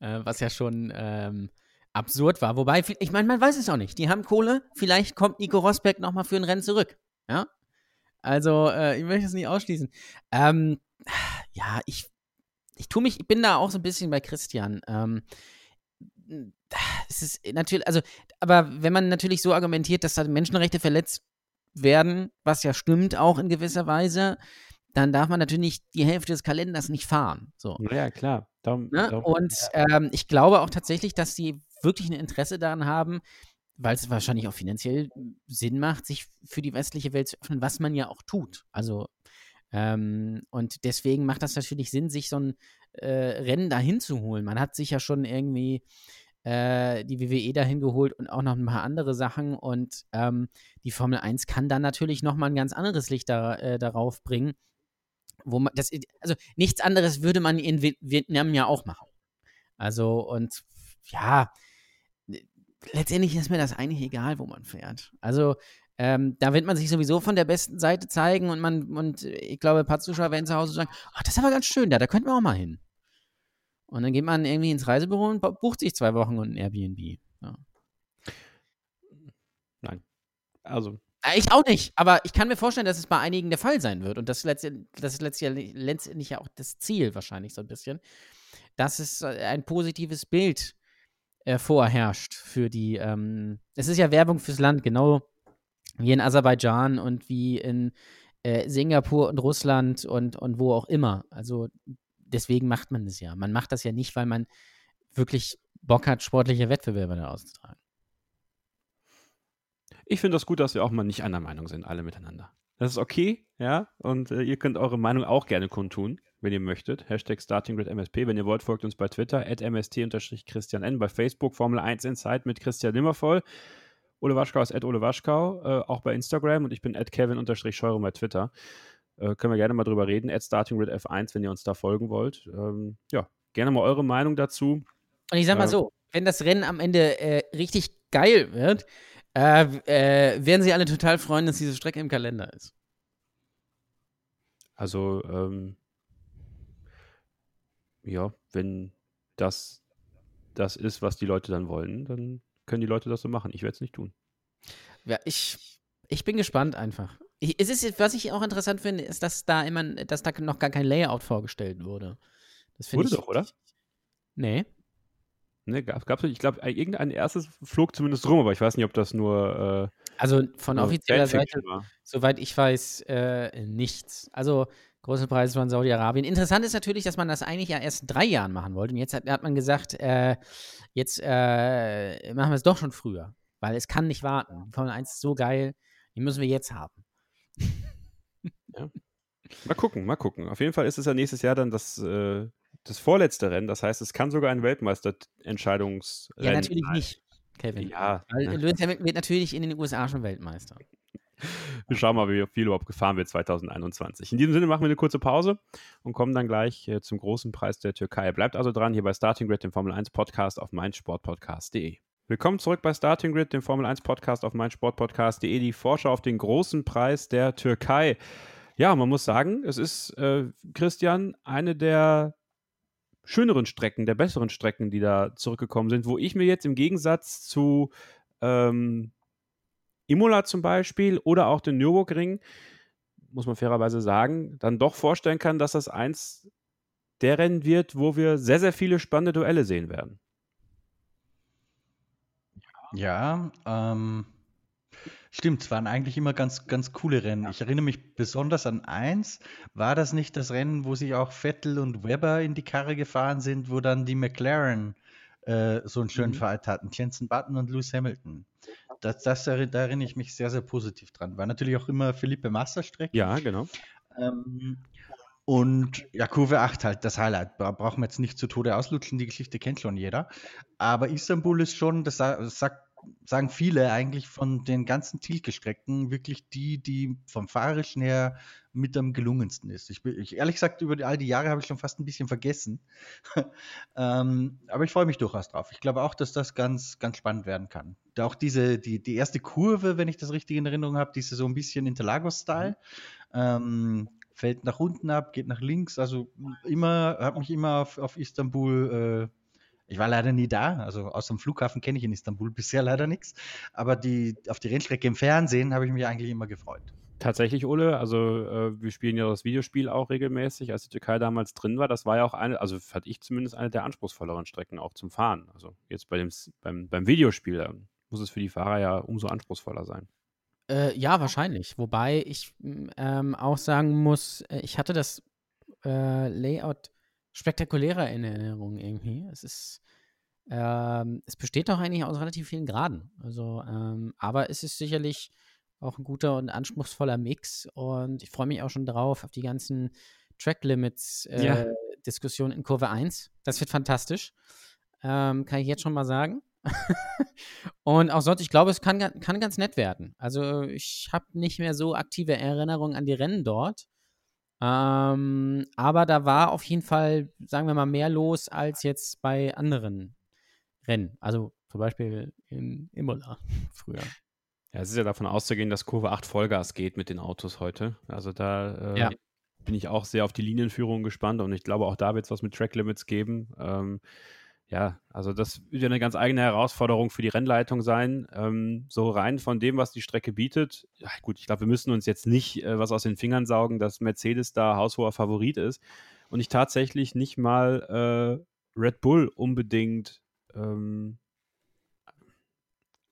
Äh, was ja schon ähm, absurd war. Wobei, ich meine, man weiß es auch nicht. Die haben Kohle. Vielleicht kommt Nico Rosberg nochmal für ein Rennen zurück. Ja. Also, äh, ich möchte es nicht ausschließen. Ähm, ja, ich, ich tue mich, ich bin da auch so ein bisschen bei Christian. Ähm, es ist natürlich, also, aber wenn man natürlich so argumentiert, dass da Menschenrechte verletzt werden, was ja stimmt auch in gewisser Weise, dann darf man natürlich nicht die Hälfte des Kalenders nicht fahren. So. Ja, klar. Darum, Ne? darum, Und ähm, ich glaube auch tatsächlich, dass sie wirklich ein Interesse daran haben, weil es wahrscheinlich auch finanziell Sinn macht, sich für die westliche Welt zu öffnen, was man ja auch tut. Also, ähm, und deswegen macht das natürlich Sinn, sich so ein äh, Rennen dahin zu holen. Man hat sich ja schon irgendwie äh, die WWE dahin geholt und auch noch ein paar andere Sachen. Und ähm, die Formel 1 kann dann natürlich nochmal ein ganz anderes Licht da, äh, darauf bringen. Wo man das, also nichts anderes würde man in Vi- Vietnam ja auch machen. Also, und ja, letztendlich ist mir das eigentlich egal, wo man fährt. Also, ähm, da wird man sich sowieso von der besten Seite zeigen und man, und ich glaube, ein paar Zuschauer werden zu Hause sagen, ach, das ist aber ganz schön da, da könnten wir auch mal hin. Und dann geht man irgendwie ins Reisebüro und bu- bucht sich zwei Wochen und ein Airbnb. Ja. Nein. Also, Äh, Ich auch nicht, aber ich kann mir vorstellen, dass es bei einigen der Fall sein wird. Und das, letztendlich, das ist letztendlich, letztendlich ja auch das Ziel wahrscheinlich so ein bisschen, dass es äh, ein positives Bild äh, vorherrscht für die. Ähm, es ist ja Werbung fürs Land, genau wie in Aserbaidschan und wie in äh, Singapur und Russland und, und wo auch immer. Also deswegen macht man das ja. Man macht das ja nicht, weil man wirklich Bock hat, sportliche Wettbewerbe da auszutragen. Ich finde das gut, dass wir auch mal nicht einer Meinung sind, alle miteinander. Das ist okay, ja. Und äh, ihr könnt eure Meinung auch gerne kundtun, wenn ihr möchtet. Hashtag StartingGridMSP. Wenn ihr wollt, folgt uns bei Twitter, at mst-christian bei Facebook Formel 1 Insight mit Christian Nimmervoll. Ole Waschkau ist at Ole Waschkau, äh, auch bei Instagram und ich bin at Kevin-Scheure bei Twitter. Äh, können wir gerne mal drüber reden. At StartingGridF1, wenn ihr uns da folgen wollt. Ähm, ja, gerne mal eure Meinung dazu. Und ich sag mal Ja. so, wenn das Rennen am Ende äh, richtig geil wird, äh, äh, werden sie alle total freuen, dass diese Strecke im Kalender ist. Also, ähm, ja, wenn das das ist, was die Leute dann wollen, dann können die Leute das so machen. Ich werde es nicht tun. Ja, ich, ich bin gespannt einfach. Ich, es ist, was ich auch interessant finde, ist, dass da immer, dass da noch gar kein Layout vorgestellt wurde. Das Wurde ich, doch, oder? Nee. Ne, gab, gab's, ich glaube, irgendein erstes flog zumindest rum, aber ich weiß nicht, ob das nur äh, Also von nur offizieller Seite, war. soweit ich weiß, äh, nichts. Also große Preis von Saudi-Arabien. Interessant ist natürlich, dass man das eigentlich ja erst in drei Jahren machen wollte. Und jetzt hat, hat man gesagt, äh, jetzt äh, machen wir es doch schon früher. Weil es kann nicht warten. Die Formel 1 ist so geil, die müssen wir jetzt haben. Mal gucken, mal gucken. Auf jeden Fall ist es ja nächstes Jahr dann das, äh, das vorletzte Rennen. Das heißt, es kann sogar ein Weltmeisterentscheidungsrennen Ja, natürlich sein. nicht, Kevin. Ja, Weil ne? Lewis Hamilton wird natürlich in den USA schon Weltmeister. Wir schauen mal, wie viel überhaupt gefahren wird 2021. In diesem Sinne machen wir eine kurze Pause und kommen dann gleich äh, zum großen Preis der Türkei. Bleibt also dran hier bei Starting Grid, dem Formel 1 Podcast auf meinsportpodcast.de. Willkommen zurück bei Starting Grid, dem Formel 1 Podcast auf meinsportpodcast.de. Die Vorschau auf den großen Preis der Türkei. Ja, man muss sagen, es ist, äh, Christian, eine der schöneren Strecken, der besseren Strecken, die da zurückgekommen sind, wo ich mir jetzt im Gegensatz zu ähm, Imola zum Beispiel oder auch den Nürburgring, muss man fairerweise sagen, dann doch vorstellen kann, dass das eins der Rennen wird, wo wir sehr, sehr viele spannende Duelle sehen werden. Ja, ähm, stimmt, es waren eigentlich immer ganz, ganz coole Rennen. Ich erinnere mich besonders an eins. War das nicht das Rennen, wo sich auch Vettel und Webber in die Karre gefahren sind, wo dann die McLaren äh, so einen schönen Mhm. Fight hatten? Jensen Button und Lewis Hamilton. Das, das, da erinnere ich mich sehr, sehr positiv dran. War natürlich auch immer Felipe Massa-Strecke. Ja, genau. Ähm, und ja, Kurve 8 halt, das Highlight. Brauchen wir jetzt nicht zu Tode auslutschen, die Geschichte kennt schon jeder. Aber Istanbul ist schon, das sagt, sagen viele eigentlich von den ganzen Tilke-Strecken, wirklich die, die vom Fahrerischen her mit am gelungensten ist. Ich, ich ehrlich gesagt, über die, all die Jahre habe ich schon fast ein bisschen vergessen. ähm, aber ich freue mich durchaus drauf. Ich glaube auch, dass das ganz, ganz spannend werden kann. Da auch diese, die, die erste Kurve, wenn ich das richtig in Erinnerung habe, diese so ein bisschen Interlagos-Style. Ähm, fällt nach unten ab, geht nach links. Also immer, habe mich immer auf, auf Istanbul. Äh, ich war leider nie da, also aus dem Flughafen kenne ich in Istanbul bisher leider nichts. Aber die, auf die Rennstrecke im Fernsehen habe ich mich eigentlich immer gefreut. Tatsächlich, Ole, also äh, wir spielen ja das Videospiel auch regelmäßig, als die Türkei damals drin war. Das war ja auch eine, also fand ich zumindest eine der anspruchsvolleren Strecken auch zum Fahren. Also jetzt bei dem, beim, beim Videospiel muss es für die Fahrer ja umso anspruchsvoller sein. Äh, ja, wahrscheinlich. Wobei ich m, ähm, auch sagen muss, äh, ich hatte das äh, Layout spektakulärer in Erinnerung irgendwie. Es ist, ähm, es besteht doch eigentlich aus relativ vielen Graden. Also, ähm, aber es ist sicherlich auch ein guter und anspruchsvoller Mix und ich freue mich auch schon drauf auf die ganzen Track Limits äh, Ja. Diskussionen in Kurve 1. Das wird fantastisch. Ähm, kann ich jetzt schon mal sagen. Und auch sonst, ich glaube, es kann, kann ganz nett werden. Also ich habe nicht mehr so aktive Erinnerungen an die Rennen dort. Ähm, aber da war auf jeden Fall, sagen wir mal, mehr los als jetzt bei anderen Rennen. Also zum Beispiel in Imola früher. Ja, es ist ja davon auszugehen, dass Kurve 8 Vollgas geht mit den Autos heute. Also da äh, Ja. bin ich auch sehr auf die Linienführung gespannt und ich glaube, auch da wird es was mit Track Limits geben. Ähm, Ja, also das wird ja eine ganz eigene Herausforderung für die Rennleitung sein. Ähm, so rein von dem, was die Strecke bietet. Ja, gut, ich glaube, wir müssen uns jetzt nicht äh, was aus den Fingern saugen, dass Mercedes da haushoher Favorit ist. Und ich tatsächlich nicht mal äh, Red Bull unbedingt ähm,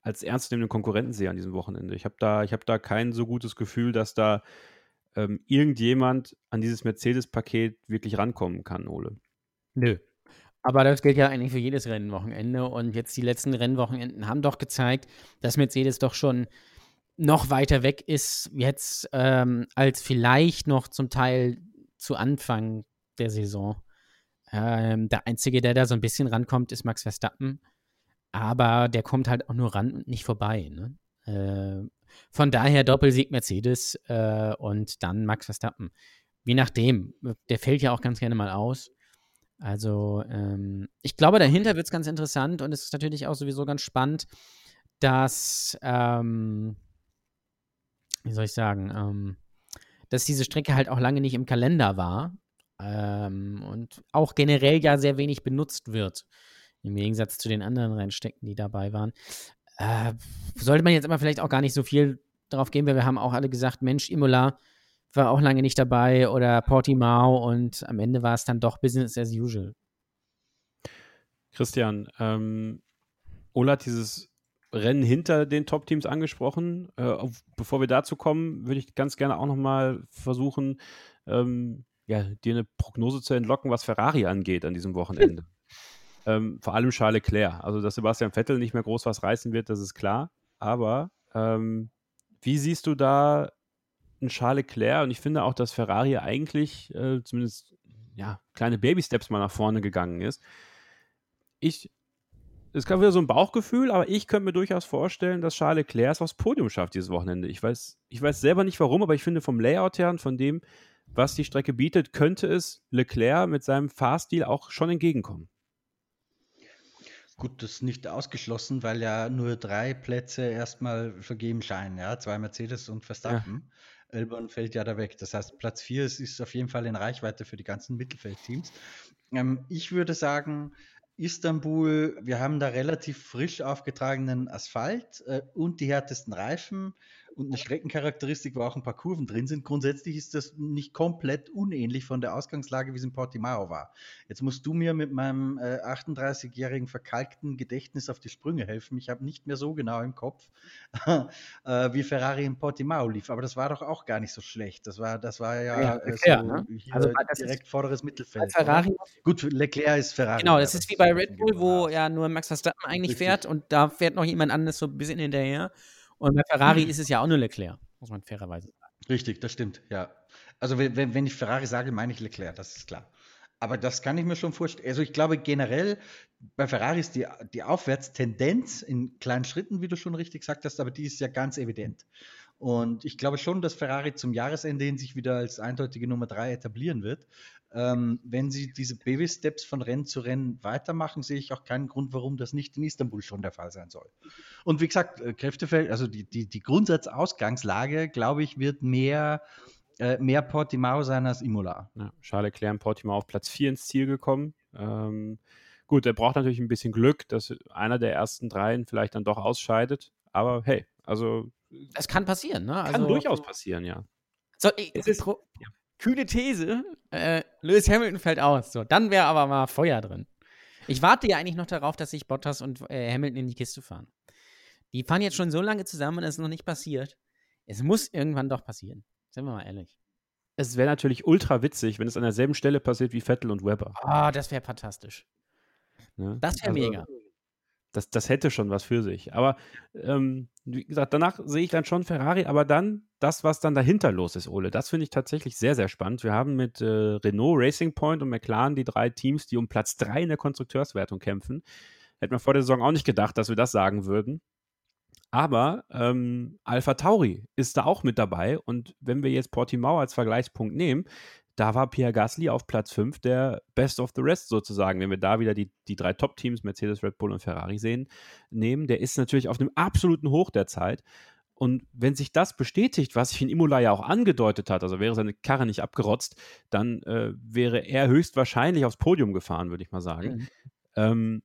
als ernstzunehmenden Konkurrenten sehe an diesem Wochenende. Ich habe da, hab da kein so gutes Gefühl, dass da ähm, irgendjemand an dieses Mercedes-Paket wirklich rankommen kann, Ole. Nö, aber das gilt ja eigentlich für jedes Rennwochenende. Und jetzt die letzten Rennwochenenden haben doch gezeigt, dass Mercedes doch schon noch weiter weg ist jetzt ähm, als vielleicht noch zum Teil zu Anfang der Saison. Ähm, der Einzige, der da so ein bisschen rankommt, ist Max Verstappen. Aber der kommt halt auch nur ran und nicht vorbei. Ne? Äh, von daher Doppelsieg Mercedes äh, und dann Max Verstappen. Je nachdem. Der fällt ja auch ganz gerne mal aus. Also ähm, ich glaube, dahinter wird es ganz interessant und es ist natürlich auch sowieso ganz spannend, dass, ähm, wie soll ich sagen, ähm, dass diese Strecke halt auch lange nicht im Kalender war ähm, und auch generell ja sehr wenig benutzt wird. Im Gegensatz zu den anderen Rennstecken, die dabei waren. Äh, sollte man jetzt aber vielleicht auch gar nicht so viel darauf gehen, weil wir haben auch alle gesagt, Mensch, Imola, war auch lange nicht dabei oder Portimao und am Ende war es dann doch Business as usual. Christian, ähm, Ola hat dieses Rennen hinter den Top-Teams angesprochen. Äh, auf, bevor wir dazu kommen, würde ich ganz gerne auch nochmal versuchen, ähm, ja, dir eine Prognose zu entlocken, was Ferrari angeht an diesem Wochenende. ähm, vor allem Charles Leclerc. Also, dass Sebastian Vettel nicht mehr groß was reißen wird, das ist klar. Aber ähm, wie siehst du da ein Charles Leclerc und ich finde auch, dass Ferrari eigentlich äh, zumindest ja, kleine Baby-Steps mal nach vorne gegangen ist. Ich, es gab wieder so ein Bauchgefühl, aber ich könnte mir durchaus vorstellen, dass Charles Leclerc es aufs Podium schafft dieses Wochenende. Ich weiß, ich weiß selber nicht warum, aber ich finde vom Layout her und von dem, was die Strecke bietet, könnte es Leclerc mit seinem Fahrstil auch schon entgegenkommen. Gut, das ist nicht ausgeschlossen, weil ja nur drei Plätze erstmal vergeben scheinen, ja, zwei Mercedes und Verstappen. Ja. Elbern fällt ja da weg. Das heißt, Platz 4 ist, ist auf jeden Fall in Reichweite für die ganzen Mittelfeldteams. Ähm, ich würde sagen, Istanbul, wir haben da relativ frisch aufgetragenen Asphalt äh, und die härtesten Reifen und eine Streckencharakteristik, wo auch ein paar Kurven drin sind. Grundsätzlich ist das nicht komplett unähnlich von der Ausgangslage, wie es in Portimao war. Jetzt musst du mir mit meinem äh, 38-jährigen verkalkten Gedächtnis auf die Sprünge helfen. Ich habe nicht mehr so genau im Kopf, äh, wie Ferrari in Portimao lief. Aber das war doch auch gar nicht so schlecht. Das war, das war ja, ja äh, so ne? also, direkt ist, vorderes Mittelfeld. Ferrari, Gut, Leclerc ist Ferrari. Genau, das ist wie bei Red Bull, wo ja nur Max Verstappen eigentlich Richtig. fährt und da fährt noch jemand anderes so ein bisschen hinterher. Und bei Ferrari ist es ja auch nur Leclerc, muss man fairerweise sagen. Richtig, das stimmt, ja. Also wenn, wenn ich Ferrari sage, meine ich Leclerc, das ist klar. Aber das kann ich mir schon vorstellen. Also ich glaube generell, bei Ferrari ist die, die Aufwärtstendenz in kleinen Schritten, wie du schon richtig gesagt hast, aber die ist ja ganz evident. Und ich glaube schon, dass Ferrari zum Jahresende hin sich wieder als eindeutige Nummer drei etablieren wird. Ähm, wenn sie diese Baby-Steps von Rennen zu Rennen weitermachen, sehe ich auch keinen Grund, warum das nicht in Istanbul schon der Fall sein soll. Und wie gesagt, äh, Kräftefeld, also die, die, die Grundsatzausgangslage, glaube ich, wird mehr, äh, mehr Portimao sein als Imola. Ja, Charles Leclerc in Portimao auf Platz 4 ins Ziel gekommen. Ähm, gut, er braucht natürlich ein bisschen Glück, dass einer der ersten dreien vielleicht dann doch ausscheidet. Aber hey, also. Es kann passieren, ne? Also, kann durchaus passieren, ja. So, ich, ist, pro, ja kühne These, äh, Lewis Hamilton fällt aus. So, dann wäre aber mal Feuer drin. Ich warte ja eigentlich noch darauf, dass sich Bottas und äh, Hamilton in die Kiste fahren. Die fahren jetzt schon so lange zusammen und es ist noch nicht passiert. Es muss irgendwann doch passieren. Sind wir mal ehrlich. Es wäre natürlich ultra witzig, wenn es an derselben Stelle passiert wie Vettel und Webber. Ah, oh, das wäre fantastisch. Ne? Das wäre also, mega das, das hätte schon was für sich. Aber ähm, wie gesagt, danach sehe ich dann schon Ferrari, aber dann das, was dann dahinter los ist, Ole, das finde ich tatsächlich sehr, sehr spannend. Wir haben mit äh, Renault, Racing Point und McLaren die drei Teams, die um Platz drei in der Konstrukteurswertung kämpfen. Hätten wir vor der Saison auch nicht gedacht, dass wir das sagen würden. Aber ähm, Alpha Tauri ist da auch mit dabei. Und wenn wir jetzt Portimao als Vergleichspunkt nehmen, da war Pierre Gasly auf Platz 5 der Best of the Rest sozusagen. Wenn wir da wieder die, die drei Top-Teams, Mercedes, Red Bull und Ferrari sehen, nehmen, der ist natürlich auf einem absoluten Hoch der Zeit. Und wenn sich das bestätigt, was sich in Imola ja auch angedeutet hat, also wäre seine Karre nicht abgerotzt, dann äh, wäre er höchstwahrscheinlich aufs Podium gefahren, würde ich mal sagen. Mhm. ähm,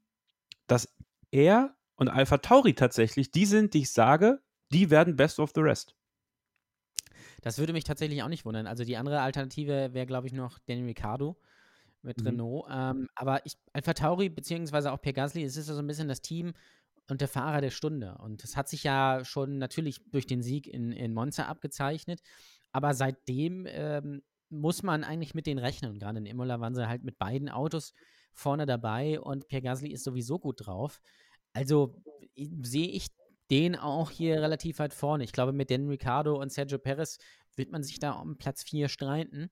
dass er und Alpha Tauri tatsächlich die sind, die ich sage, die werden Best of the Rest. Das würde mich tatsächlich auch nicht wundern. Also die andere Alternative wäre, glaube ich, noch Danny Ricciardo mit mhm. Renault. Ähm, aber ich, Alpha Tauri beziehungsweise auch Pierre Gasly, es ist ja so ein bisschen das Team und der Fahrer der Stunde. Und das hat sich ja schon natürlich durch den Sieg in, in Monza abgezeichnet. Aber seitdem ähm, muss man eigentlich mit denen rechnen. Gerade in Imola waren sie halt mit beiden Autos vorne dabei und Pierre Gasly ist sowieso gut drauf. Also sehe ich den auch hier relativ weit vorne. Ich glaube, mit Dan Ricciardo und Sergio Perez wird man sich da um Platz 4 streiten.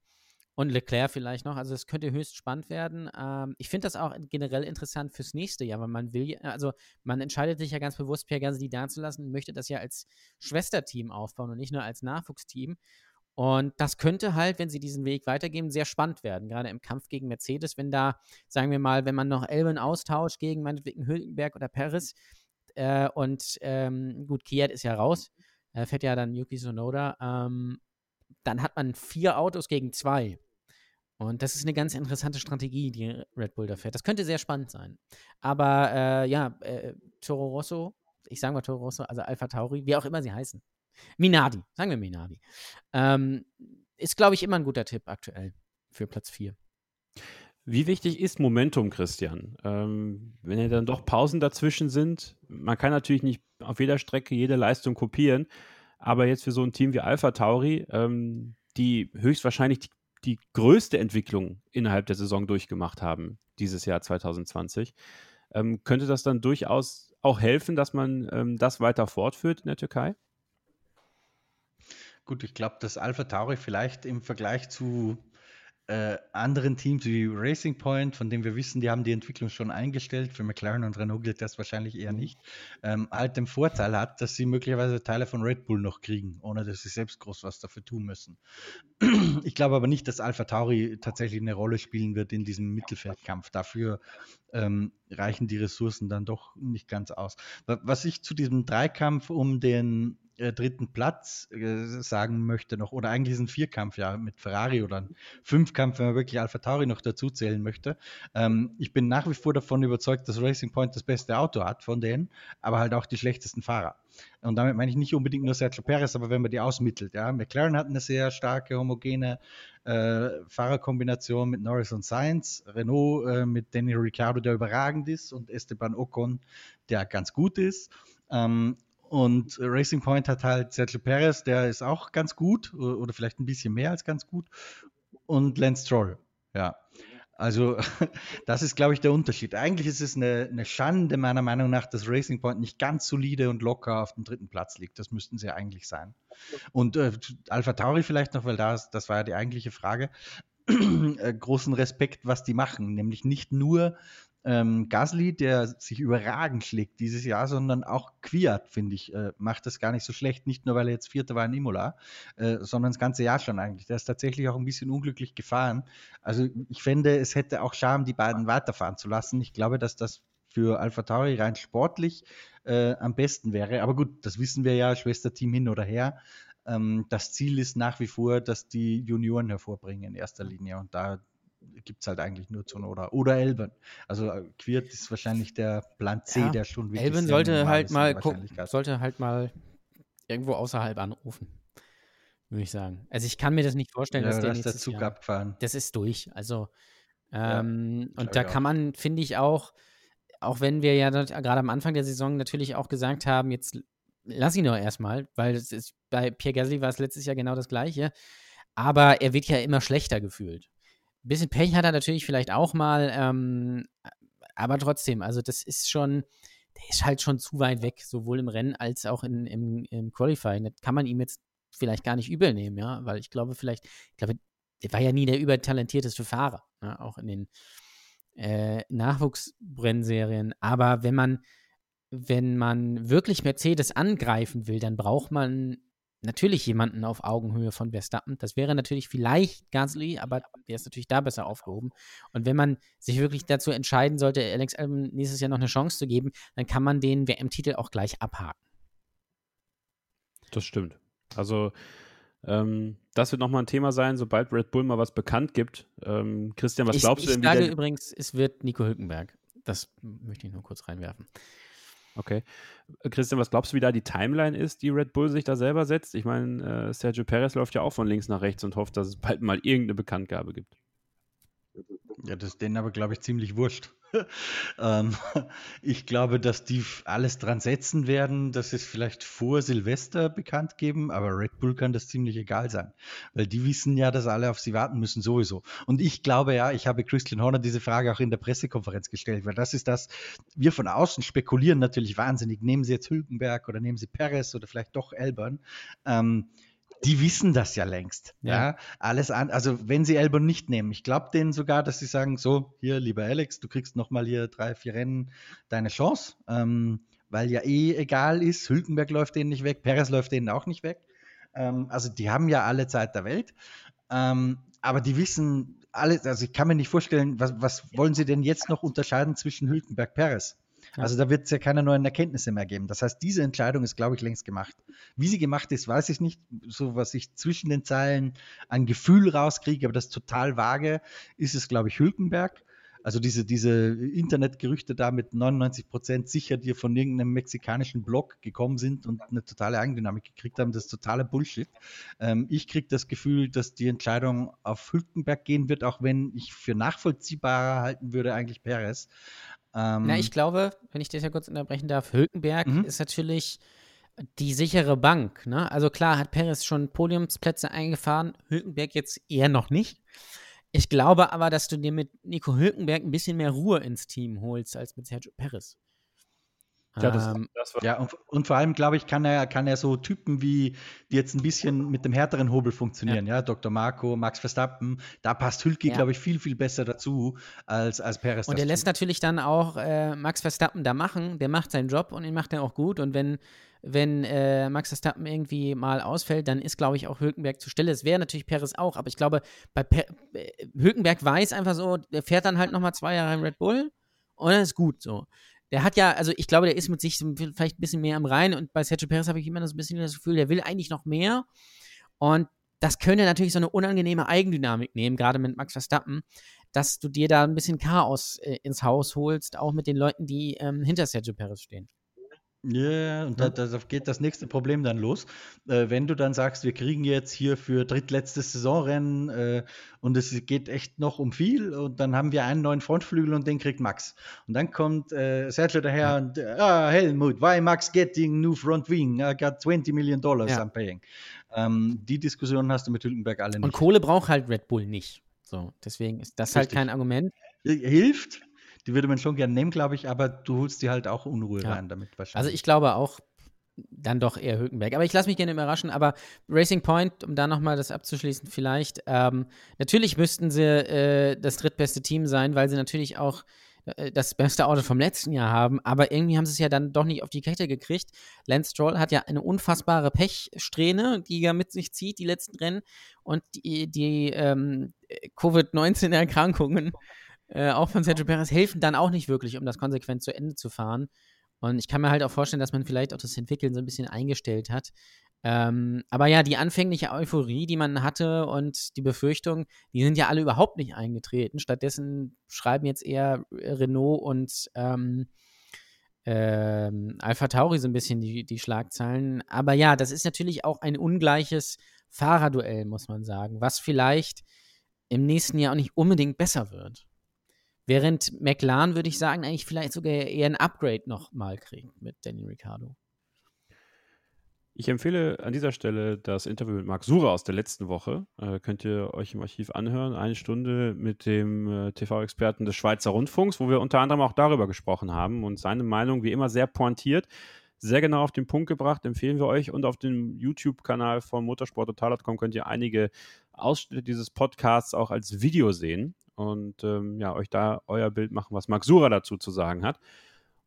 Und Leclerc vielleicht noch. Also es könnte höchst spannend werden. Ähm, ich finde das auch generell interessant fürs nächste Jahr, weil man will, also man entscheidet sich ja ganz bewusst, Pierre Gasly da zu lassen, möchte das ja als Schwesterteam aufbauen und nicht nur als Nachwuchsteam. Und das könnte halt, wenn sie diesen Weg weitergeben, sehr spannend werden, gerade im Kampf gegen Mercedes, wenn da, sagen wir mal, wenn man noch Elben austauscht gegen meinetwegen Hülkenberg oder Paris äh, und ähm, gut, Kiat ist ja raus, äh, fährt ja dann Yuki Sonoda, ähm, dann hat man vier Autos gegen zwei. Und das ist eine ganz interessante Strategie, die Red Bull da fährt. Das könnte sehr spannend sein. Aber äh, ja, äh, Toro Rosso, ich sage mal Toro Rosso, also Alpha Tauri, wie auch immer sie heißen. Minardi, sagen wir Minardi. Ähm, ist, glaube ich, immer ein guter Tipp aktuell für Platz 4. Wie wichtig ist Momentum, Christian? Ähm, wenn ja dann doch Pausen dazwischen sind, man kann natürlich nicht auf jeder Strecke jede Leistung kopieren, aber jetzt für so ein Team wie Alpha Tauri, ähm, die höchstwahrscheinlich die die größte Entwicklung innerhalb der Saison durchgemacht haben, dieses Jahr 2020. Ähm, könnte das dann durchaus auch helfen, dass man ähm, das weiter fortführt in der Türkei? Gut, ich glaube, dass Alpha Tauri vielleicht im Vergleich zu äh, anderen Teams wie Racing Point, von dem wir wissen, die haben die Entwicklung schon eingestellt, für McLaren und Renault gilt das wahrscheinlich eher nicht, ähm, halt den Vorteil hat, dass sie möglicherweise Teile von Red Bull noch kriegen, ohne dass sie selbst groß was dafür tun müssen. Ich glaube aber nicht, dass Alpha Tauri tatsächlich eine Rolle spielen wird in diesem Mittelfeldkampf. Dafür ähm, reichen die Ressourcen dann doch nicht ganz aus. Was ich zu diesem Dreikampf um den äh, dritten Platz äh, sagen möchte noch, oder eigentlich ist ein Vierkampf ja mit Ferrari oder ein Fünfkampf, wenn man wirklich Alpha Tauri noch dazu zählen möchte. Ähm, ich bin nach wie vor davon überzeugt, dass Racing Point das beste Auto hat von denen, aber halt auch die schlechtesten Fahrer. Und damit meine ich nicht unbedingt nur Sergio Perez, aber wenn man die ausmittelt. Ja. McLaren hat eine sehr starke, homogene äh, Fahrerkombination mit Norris und Sainz, Renault äh, mit Danny Ricciardo, der überragend ist, und Esteban Ocon, der ganz gut ist. Ähm, und Racing Point hat halt Sergio Perez, der ist auch ganz gut oder vielleicht ein bisschen mehr als ganz gut. Und Lance Stroll, ja. Also, das ist, glaube ich, der Unterschied. Eigentlich ist es eine, eine, Schande, meiner Meinung nach, dass Racing Point nicht ganz solide und locker auf dem dritten Platz liegt. Das müssten sie eigentlich sein. Und äh, Alpha Tauri vielleicht noch, weil das, das war ja die eigentliche Frage. äh, großen Respekt, was die machen. Nämlich nicht nur ähm, Gasly, der sich überragend schlägt dieses Jahr, sondern auch Quiat, finde ich, äh, macht das gar nicht so schlecht. Nicht nur, weil er jetzt Vierter war in Imola, äh, sondern das ganze Jahr schon eigentlich. Der ist tatsächlich auch ein bisschen unglücklich gefahren. Also ich finde, es hätte auch Charme, die beiden weiterfahren zu lassen. Ich glaube, dass das für Alpha Tauri rein sportlich äh, am besten wäre. Aber gut, das wissen wir ja, Schwesterteam hin oder her. Ähm, das Ziel ist nach wie vor, dass die Junioren hervorbringen in erster Linie. Und da gibt es halt eigentlich nur Zunoda oder Elben. Also äh, Quirt ist wahrscheinlich der Plan C, ja, der schon wirklich Elben sollte halt mal sollte halt mal irgendwo außerhalb anrufen, würde ich sagen. Also ich kann mir das nicht vorstellen, ja, dass der, der Zug Jahr, abgefahren. Das ist durch. Also ähm, ja, und da kann man, finde ich auch, auch wenn wir ja gerade am Anfang der Saison natürlich auch gesagt haben, jetzt lass ihn doch erstmal, weil es ist, bei Pierre Gasly war es letztes Jahr genau das Gleiche. Aber er wird ja immer schlechter gefühlt. Ein bisschen Pech hat er natürlich vielleicht auch mal, ähm, aber trotzdem, also das ist schon, der ist halt schon zu weit weg, sowohl im Rennen als auch in, im, im Qualifying. Das kann man ihm jetzt vielleicht gar nicht übel nehmen, ja, weil ich glaube, vielleicht, ich glaube, der war ja nie der übertalentierteste Fahrer, ja? auch in den äh, Nachwuchsbrennserien. Aber wenn man, wenn man wirklich Mercedes angreifen will, dann braucht man natürlich jemanden auf Augenhöhe von Verstappen. Das wäre natürlich vielleicht Gasly, aber der ist natürlich da besser aufgehoben. Und wenn man sich wirklich dazu entscheiden sollte, Alex Albon nächstes Jahr noch eine Chance zu geben, dann kann man den WM-Titel auch gleich abhaken. Das stimmt. Also ähm, das wird nochmal ein Thema sein, sobald Red Bull mal was bekannt gibt. Ähm, Christian, was ich, glaubst du denn? Ich sage übrigens, es wird Nico Hülkenberg. Das möchte ich nur kurz reinwerfen. Okay. Äh, Christian, was glaubst du, wie da die Timeline ist, die Red Bull sich da selber setzt? Ich meine, äh, Sergio Perez läuft ja auch von links nach rechts und hofft, dass es bald mal irgendeine Bekanntgabe gibt. Ja, das ist denen aber, glaube ich, ziemlich wurscht. ähm, ich glaube, dass die alles dran setzen werden, dass es vielleicht vor Silvester bekannt geben, aber Red Bull kann das ziemlich egal sein, weil die wissen ja, dass alle auf sie warten müssen sowieso. Und ich glaube ja, ich habe Christian Horner diese Frage auch in der Pressekonferenz gestellt, weil das ist das, wir von außen spekulieren natürlich wahnsinnig, nehmen sie jetzt Hülkenberg oder nehmen sie Perez oder vielleicht doch Elbern. Ähm, die wissen das ja längst. Ja. ja. Alles an, also wenn sie Elbon nicht nehmen, ich glaube denen sogar, dass sie sagen: So, hier, lieber Alex, du kriegst nochmal hier drei, vier Rennen deine Chance, ähm, weil ja eh egal ist. Hülkenberg läuft denen nicht weg, Perez läuft denen auch nicht weg. Ähm, also die haben ja alle Zeit der Welt. Ähm, aber die wissen alles, also ich kann mir nicht vorstellen, was, was wollen sie denn jetzt noch unterscheiden zwischen Hülkenberg Perez? Also da wird es ja keine neuen Erkenntnisse mehr geben. Das heißt, diese Entscheidung ist, glaube ich, längst gemacht. Wie sie gemacht ist, weiß ich nicht. So was ich zwischen den Zeilen an Gefühl rauskriege, aber das total vage, ist es, glaube ich, Hülkenberg. Also diese, diese Internetgerüchte da mit 99 Prozent sicher, die von irgendeinem mexikanischen Blog gekommen sind und eine totale Eigendynamik gekriegt haben, das ist totaler Bullshit. Ähm, ich kriege das Gefühl, dass die Entscheidung auf Hülkenberg gehen wird, auch wenn ich für nachvollziehbarer halten würde eigentlich Perez. Ähm, Na, ich glaube, wenn ich das ja kurz unterbrechen darf, Hülkenberg mhm. ist natürlich die sichere Bank. Ne? Also klar hat Perez schon Podiumsplätze eingefahren, Hülkenberg jetzt eher noch nicht. Ich glaube aber, dass du dir mit Nico Hülkenberg ein bisschen mehr Ruhe ins Team holst als mit Sergio Perez. Ja, das, ähm, das ja und, und, vor allem, glaube ich, kann er, kann er so Typen wie, die jetzt ein bisschen mit dem härteren Hobel funktionieren, ja, ja Dr. Marco, Max Verstappen, da passt Hülke, ja. glaube ich, viel, viel besser dazu als, als Perez. Und er lässt natürlich dann auch äh, Max Verstappen da machen, der macht seinen Job und ihn macht er auch gut und wenn wenn äh, Max Verstappen irgendwie mal ausfällt, dann ist, glaube ich, auch Hülkenberg zur Stelle. Es wäre natürlich Perez auch, aber ich glaube, bei per äh, Hülkenberg weiß einfach so, der fährt dann halt nochmal zwei Jahre im Red Bull und dann ist gut so der hat ja, also ich glaube, der ist mit sich vielleicht ein bisschen mehr am Rhein und bei Sergio Perez habe ich immer so ein bisschen das Gefühl, der will eigentlich noch mehr. Und das könnte natürlich so eine unangenehme Eigendynamik nehmen, gerade mit Max Verstappen, dass du dir da ein bisschen Chaos äh, ins Haus holst, auch mit den Leuten, die ähm, hinter Sergio Perez stehen. Ja, yeah, und da, da, geht das nächste Problem dann los. Äh, wenn du dann sagst, wir kriegen jetzt hier für drittletztes Saisonrennen äh, und es geht echt noch um viel und dann haben wir einen neuen Frontflügel und den kriegt Max. Und dann kommt äh, Sergio daher ja. und, ah, Helmut, why Max getting new front wing? I got 20 million dollars ja. I'm paying. Ähm, die Diskussion hast du mit Hülkenberg alle nicht. Und Kohle braucht halt Red Bull nicht. So, deswegen ist das halt Richtig. halt kein Argument. Hilft, die würde man schon gerne nehmen, glaube ich, aber du holst dir halt auch Unruhe ja. rein damit wahrscheinlich. Also ich glaube auch dann doch eher Hülkenberg. Aber ich lasse mich gerne überraschen. Aber Racing Point, um da nochmal das abzuschließen, vielleicht, ähm, natürlich müssten sie äh, das drittbeste Team sein, weil sie natürlich auch äh, das beste Auto vom letzten Jahr haben, aber irgendwie haben sie es ja dann doch nicht auf die Kette gekriegt. Lance Stroll hat ja eine unfassbare Pechsträhne, die er mit sich zieht, die letzten Rennen. Und die, die ähm, Covid-19-Erkrankungen äh, auch von Sergio Perez, helfen dann auch nicht wirklich, um das konsequent zu Ende zu fahren. Und ich kann mir halt auch vorstellen, dass man vielleicht auch das Entwickeln so ein bisschen eingestellt hat. Ähm, aber ja, die anfängliche Euphorie, die man hatte und die Befürchtung, die sind ja alle überhaupt nicht eingetreten. Stattdessen schreiben jetzt eher Renault und ähm, ähm, Alpha Tauri so ein bisschen die, die Schlagzeilen. Aber ja, das ist natürlich auch ein ungleiches Fahrerduell, muss man sagen, was vielleicht im nächsten Jahr auch nicht unbedingt besser wird. Während McLaren, würde ich sagen, eigentlich vielleicht sogar eher ein Upgrade nochmal kriegt mit Danny Ricciardo. Ich empfehle an dieser Stelle das Interview mit Marc Sura aus der letzten Woche. Äh, könnt ihr euch im Archiv anhören. Eine Stunde mit dem äh, TV-Experten des Schweizer Rundfunks, wo wir unter anderem auch darüber gesprochen haben und seine Meinung wie immer sehr pointiert, sehr genau auf den Punkt gebracht, empfehlen wir euch. Und auf dem YouTube-Kanal von motorsporttotal.com könnt ihr einige Ausschnitte dieses Podcasts auch als Video sehen und ähm, ja, euch da euer Bild machen, was Marc Sura dazu zu sagen hat.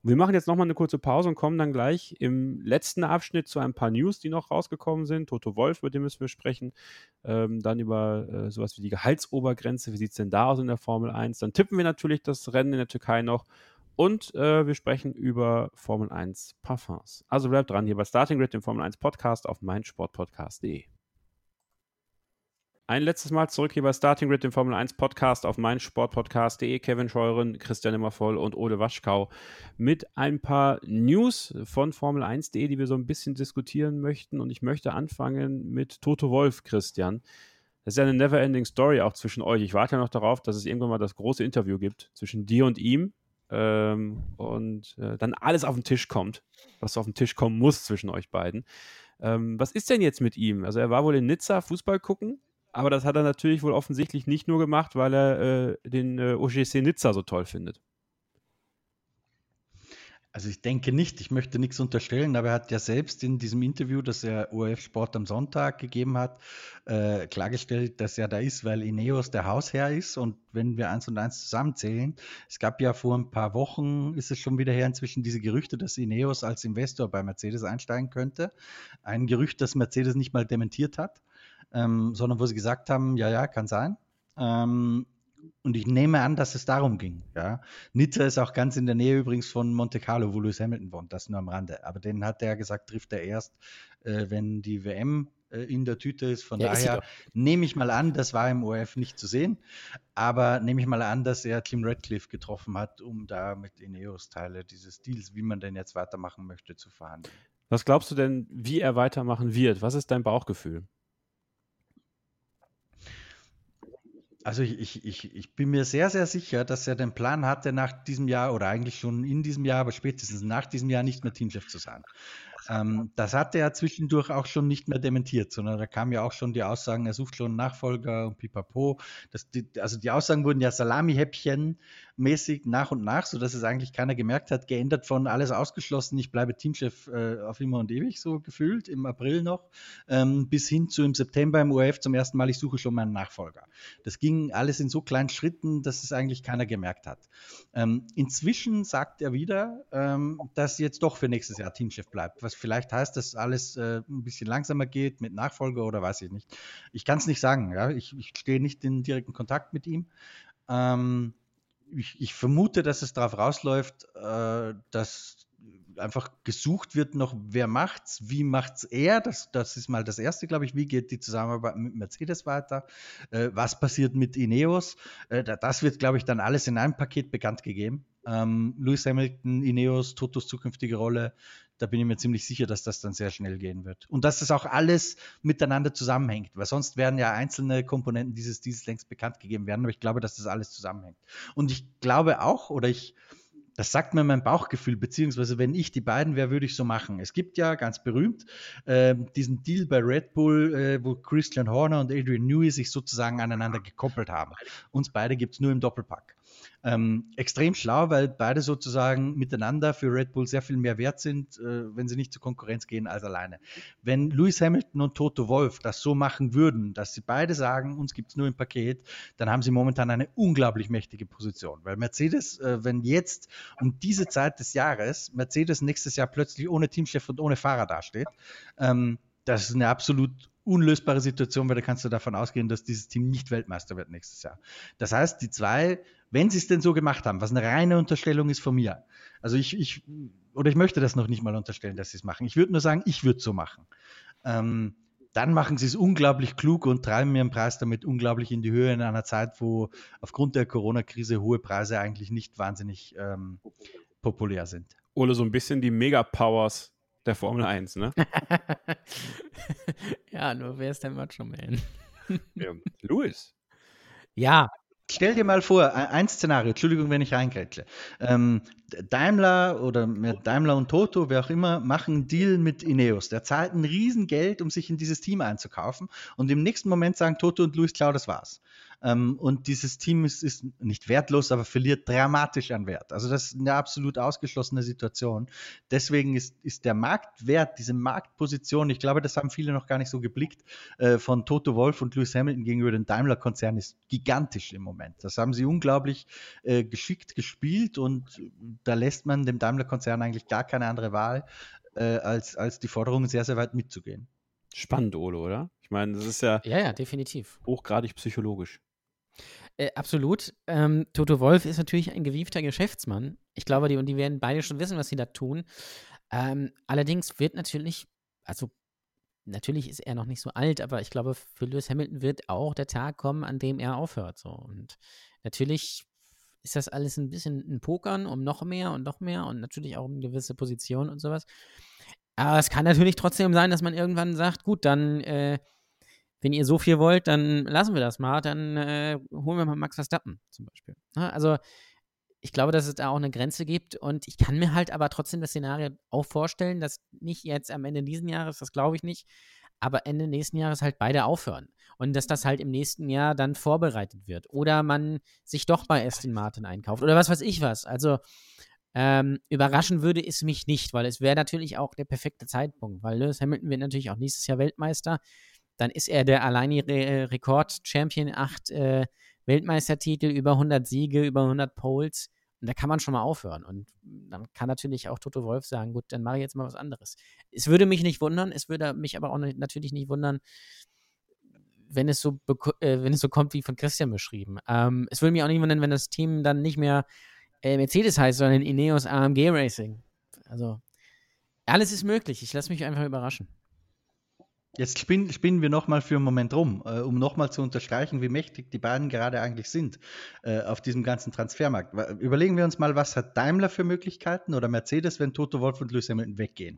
Und wir machen jetzt nochmal eine kurze Pause und kommen dann gleich im letzten Abschnitt zu ein paar News, die noch rausgekommen sind. Toto Wolf, über den müssen wir sprechen. Ähm, dann über äh, sowas wie die Gehaltsobergrenze. Wie sieht es denn da aus in der Formel 1? Dann tippen wir natürlich das Rennen in der Türkei noch. Und äh, wir sprechen über Formel 1 Parfums. Also bleibt dran hier bei Starting Grid, dem Formel 1 Podcast auf meinsportpodcast.de. Ein letztes Mal zurück hier bei Starting Grid, dem Formel 1 Podcast auf meinsportpodcast.de. Kevin Scheuren, Christian Immervoll und Ole Waschkau mit ein paar News von Formel 1.de, die wir so ein bisschen diskutieren möchten. Und ich möchte anfangen mit Toto Wolf, Christian. Das ist ja eine never-ending Story auch zwischen euch. Ich warte ja noch darauf, dass es irgendwann mal das große Interview gibt zwischen dir und ihm ähm, und äh, dann alles auf den Tisch kommt, was auf den Tisch kommen muss zwischen euch beiden. Ähm, was ist denn jetzt mit ihm? Also er war wohl in Nizza Fußball gucken, aber das hat er natürlich wohl offensichtlich nicht nur gemacht, weil er äh, den äh, OGC Nizza so toll findet. Also ich denke nicht, ich möchte nichts unterstellen, aber er hat ja selbst in diesem Interview, das er ORF Sport am Sonntag gegeben hat, äh, klargestellt, dass er da ist, weil Ineos der Hausherr ist und wenn wir eins und eins zusammenzählen, es gab ja vor ein paar Wochen, ist es schon wieder her inzwischen diese Gerüchte, dass Ineos als Investor bei Mercedes einsteigen könnte. Ein Gerücht, das Mercedes nicht mal dementiert hat, ähm, sondern wo sie gesagt haben, ja, ja, kann sein. Ähm, und ich nehme an, dass es darum ging. Ja. Nizza ist auch ganz in der Nähe übrigens von Monte Carlo, wo Lewis Hamilton wohnt, das nur am Rande. Aber den hat er gesagt, trifft er erst, äh, wenn die WM äh, in der Tüte ist. Von ja, daher nehme ich mal an, das war im ORF nicht zu sehen, aber nehme ich mal an, dass er Tim Radcliffe getroffen hat, um da mit Ineos Teile dieses Deals, wie man denn jetzt weitermachen möchte, zu verhandeln. Was glaubst du denn, wie er weitermachen wird? Was ist dein Bauchgefühl? Also ich, ich, ich, ich bin mir sehr, sehr sicher, dass er den Plan hatte, nach diesem Jahr oder eigentlich schon in diesem Jahr, aber spätestens nach diesem Jahr nicht mehr Teamchef zu sein. Ähm, das hatte er zwischendurch auch schon nicht mehr dementiert, sondern da kamen ja auch schon die Aussagen, er sucht schon einen Nachfolger und pipapo. Das, die, also die Aussagen wurden ja Salami-Häppchen mäßig nach und nach, sodass es eigentlich keiner gemerkt hat, geändert von alles ausgeschlossen, ich bleibe Teamchef äh, auf immer und ewig, so gefühlt, im April noch, ähm, bis hin zu im September im ORF zum ersten Mal, ich suche schon meinen Nachfolger. Das ging alles in so kleinen Schritten, dass es eigentlich keiner gemerkt hat. Ähm, inzwischen sagt er wieder, ähm, dass jetzt doch für nächstes Jahr Teamchef bleibt, was vielleicht heißt, dass alles äh, ein bisschen langsamer geht mit Nachfolger oder weiß ich nicht. Ich kann es nicht sagen, ja? ich, ich stehe nicht in direkten Kontakt mit ihm. Ähm, ich, ich, vermute, dass es darauf rausläuft, äh, dass einfach gesucht wird noch, wer macht's, wie macht's er. Das, das ist mal das Erste, glaube ich. Wie geht die Zusammenarbeit mit Mercedes weiter? Äh, was passiert mit Ineos? Äh, das wird, glaube ich, dann alles in einem Paket bekannt gegeben. Ähm, Lewis Hamilton, Ineos, Totos zukünftige Rolle, da bin ich mir ziemlich sicher, dass das dann sehr schnell gehen wird. Und dass das auch alles miteinander zusammenhängt, weil sonst werden ja einzelne Komponenten dieses dieses längst bekannt gegeben werden, aber ich glaube, dass das alles zusammenhängt. Und ich glaube auch, oder ich, das sagt mir mein Bauchgefühl, beziehungsweise wenn ich die beiden wäre, würde ich so machen. Es gibt ja ganz berühmt äh, diesen Deal bei Red Bull, äh, wo Christian Horner und Adrian Newey sich sozusagen aneinander gekoppelt haben. Uns beide gibt es nur im Doppelpack. Ähm, extrem schlau, weil beide sozusagen miteinander für Red Bull sehr viel mehr wert sind, äh, wenn sie nicht zur Konkurrenz gehen als alleine. Wenn Lewis Hamilton und Toto Wolf das so machen würden, dass sie beide sagen, uns gibt es nur im Paket, dann haben sie momentan eine unglaublich mächtige Position. Weil Mercedes, äh, wenn jetzt um diese Zeit des Jahres Mercedes nächstes Jahr plötzlich ohne Teamchef und ohne Fahrer dasteht, ähm, das ist eine absolut unlösbare Situation, weil da kannst du davon ausgehen, dass dieses Team nicht Weltmeister wird nächstes Jahr. Das heißt, die zwei, wenn sie es denn so gemacht haben, was eine reine Unterstellung ist von mir, also ich, ich oder ich möchte das noch nicht mal unterstellen, dass sie es machen. Ich würde nur sagen, ich würde es so machen. Ähm, dann machen sie es unglaublich klug und treiben ihren Preis damit unglaublich in die Höhe in einer Zeit, wo aufgrund der Corona-Krise hohe Preise eigentlich nicht wahnsinnig ähm, populär sind. Ole, so ein bisschen die Mega-Powers der Formel 1, ne? ja, nur wer ist der Macho Man? ja, Louis. Ja. Stell dir mal vor, ein Szenario, Entschuldigung, wenn ich reingrätsche. Ähm, Daimler oder Daimler und Toto, wer auch immer, machen einen Deal mit Ineos. Der zahlt ein Riesengeld, um sich in dieses Team einzukaufen. Und im nächsten Moment sagen Toto und Luis Klau, das war's. Ähm, und dieses Team ist, ist, nicht wertlos, aber verliert dramatisch an Wert. Also das ist eine absolut ausgeschlossene Situation. Deswegen ist, ist der Marktwert, diese Marktposition, ich glaube, das haben viele noch gar nicht so geblickt, äh, von Toto Wolf und Lewis Hamilton gegenüber dem Daimler-Konzern ist gigantisch im Moment. Das haben sie unglaublich äh, geschickt gespielt und da lässt man dem Daimler-Konzern eigentlich gar keine andere Wahl, äh, als, als die Forderungen sehr, sehr weit mitzugehen. Spannend, Ole, oder? Ich meine, das ist ja, ja, ja definitiv. hochgradig psychologisch. Äh, absolut. Ähm, Toto Wolf ist natürlich ein gewiefter Geschäftsmann. Ich glaube, die, und die werden beide schon wissen, was sie da tun. Ähm, allerdings wird natürlich, also natürlich ist er noch nicht so alt, aber ich glaube, für Lewis Hamilton wird auch der Tag kommen, an dem er aufhört. So. Und natürlich ist das alles ein bisschen ein Pokern um noch mehr und noch mehr und natürlich auch um gewisse Positionen und sowas. Aber es kann natürlich trotzdem sein, dass man irgendwann sagt, gut, dann, äh, wenn ihr so viel wollt, dann lassen wir das mal, dann äh, holen wir mal Max Verstappen zum Beispiel. Ja, also ich glaube, dass es da auch eine Grenze gibt und ich kann mir halt aber trotzdem das Szenario auch vorstellen, dass nicht jetzt am Ende dieses Jahres, das glaube ich nicht, aber Ende nächsten Jahres halt beide aufhören und dass das halt im nächsten Jahr dann vorbereitet wird oder man sich doch bei Aston Martin einkauft oder was weiß ich was. Also ähm, überraschen würde es mich nicht, weil es wäre natürlich auch der perfekte Zeitpunkt, weil Lewis Hamilton wird natürlich auch nächstes Jahr Weltmeister. Dann ist er der alleinige äh, Rekord-Champion, acht äh, Weltmeistertitel, über 100 Siege, über 100 Poles. Und da kann man schon mal aufhören. Und dann kann natürlich auch Toto Wolf sagen, gut, dann mache ich jetzt mal was anderes. Es würde mich nicht wundern, es würde mich aber auch natürlich nicht wundern, wenn es so, äh, wenn es so kommt wie von Christian beschrieben. Ähm, es würde mich auch nicht wundern, wenn das Team dann nicht mehr äh, Mercedes heißt, sondern Ineos AMG Racing. Also, alles ist möglich. Ich lasse mich einfach überraschen. Jetzt spinnen, spinnen wir nochmal für einen Moment rum, äh, um nochmal zu unterstreichen, wie mächtig die beiden gerade eigentlich sind äh, auf diesem ganzen Transfermarkt. Überlegen wir uns mal, was hat Daimler für Möglichkeiten oder Mercedes, wenn Toto Wolf und Lewis Hamilton weggehen?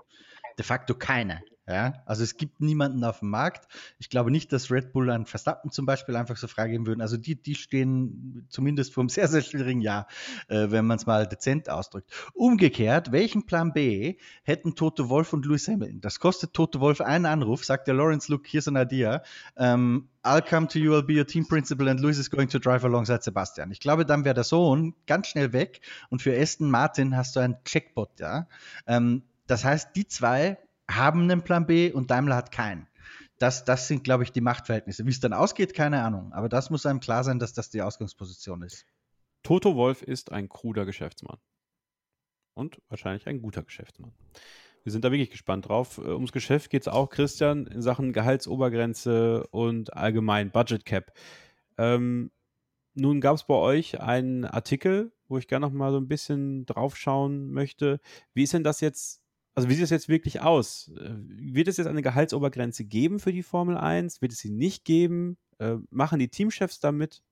De facto keine. Ja, also es gibt niemanden auf dem Markt. Ich glaube nicht, dass Red Bull an Verstappen zum Beispiel einfach so freigeben würden. Also die, die stehen zumindest vor einem sehr, sehr schwierigen Jahr, äh, wenn man es mal dezent ausdrückt. Umgekehrt, welchen Plan B hätten Toto Wolf und Lewis Hamilton? Das kostet Toto Wolf einen Anruf, sagt der Lawrence, look, here's an idea. Ähm, I'll come to you, I'll be your team principal and Lewis is going to drive alongside Sebastian. Ich glaube, dann wäre der Sohn ganz schnell weg und für Aston Martin hast du einen Checkbot, ja. Ähm, das heißt, die zwei haben einen Plan B und Daimler hat keinen. Das, das sind, glaube ich, die Machtverhältnisse. Wie es dann ausgeht, keine Ahnung. Aber das muss einem klar sein, dass das die Ausgangsposition ist. Toto Wolf ist ein kruder Geschäftsmann. Und wahrscheinlich ein guter Geschäftsmann. Wir sind da wirklich gespannt drauf. Äh, ums Geschäft geht es auch, Christian, in Sachen Gehaltsobergrenze und allgemein Budget Cap. Ähm, nun gab es bei euch einen Artikel, wo ich gerne noch mal so ein bisschen drauf schauen möchte. Wie ist denn das jetzt also wie sieht es jetzt wirklich aus? Äh, wird es jetzt eine Gehaltsobergrenze geben für die Formel 1? Wird es sie nicht geben? Äh, machen die Teamchefs damit?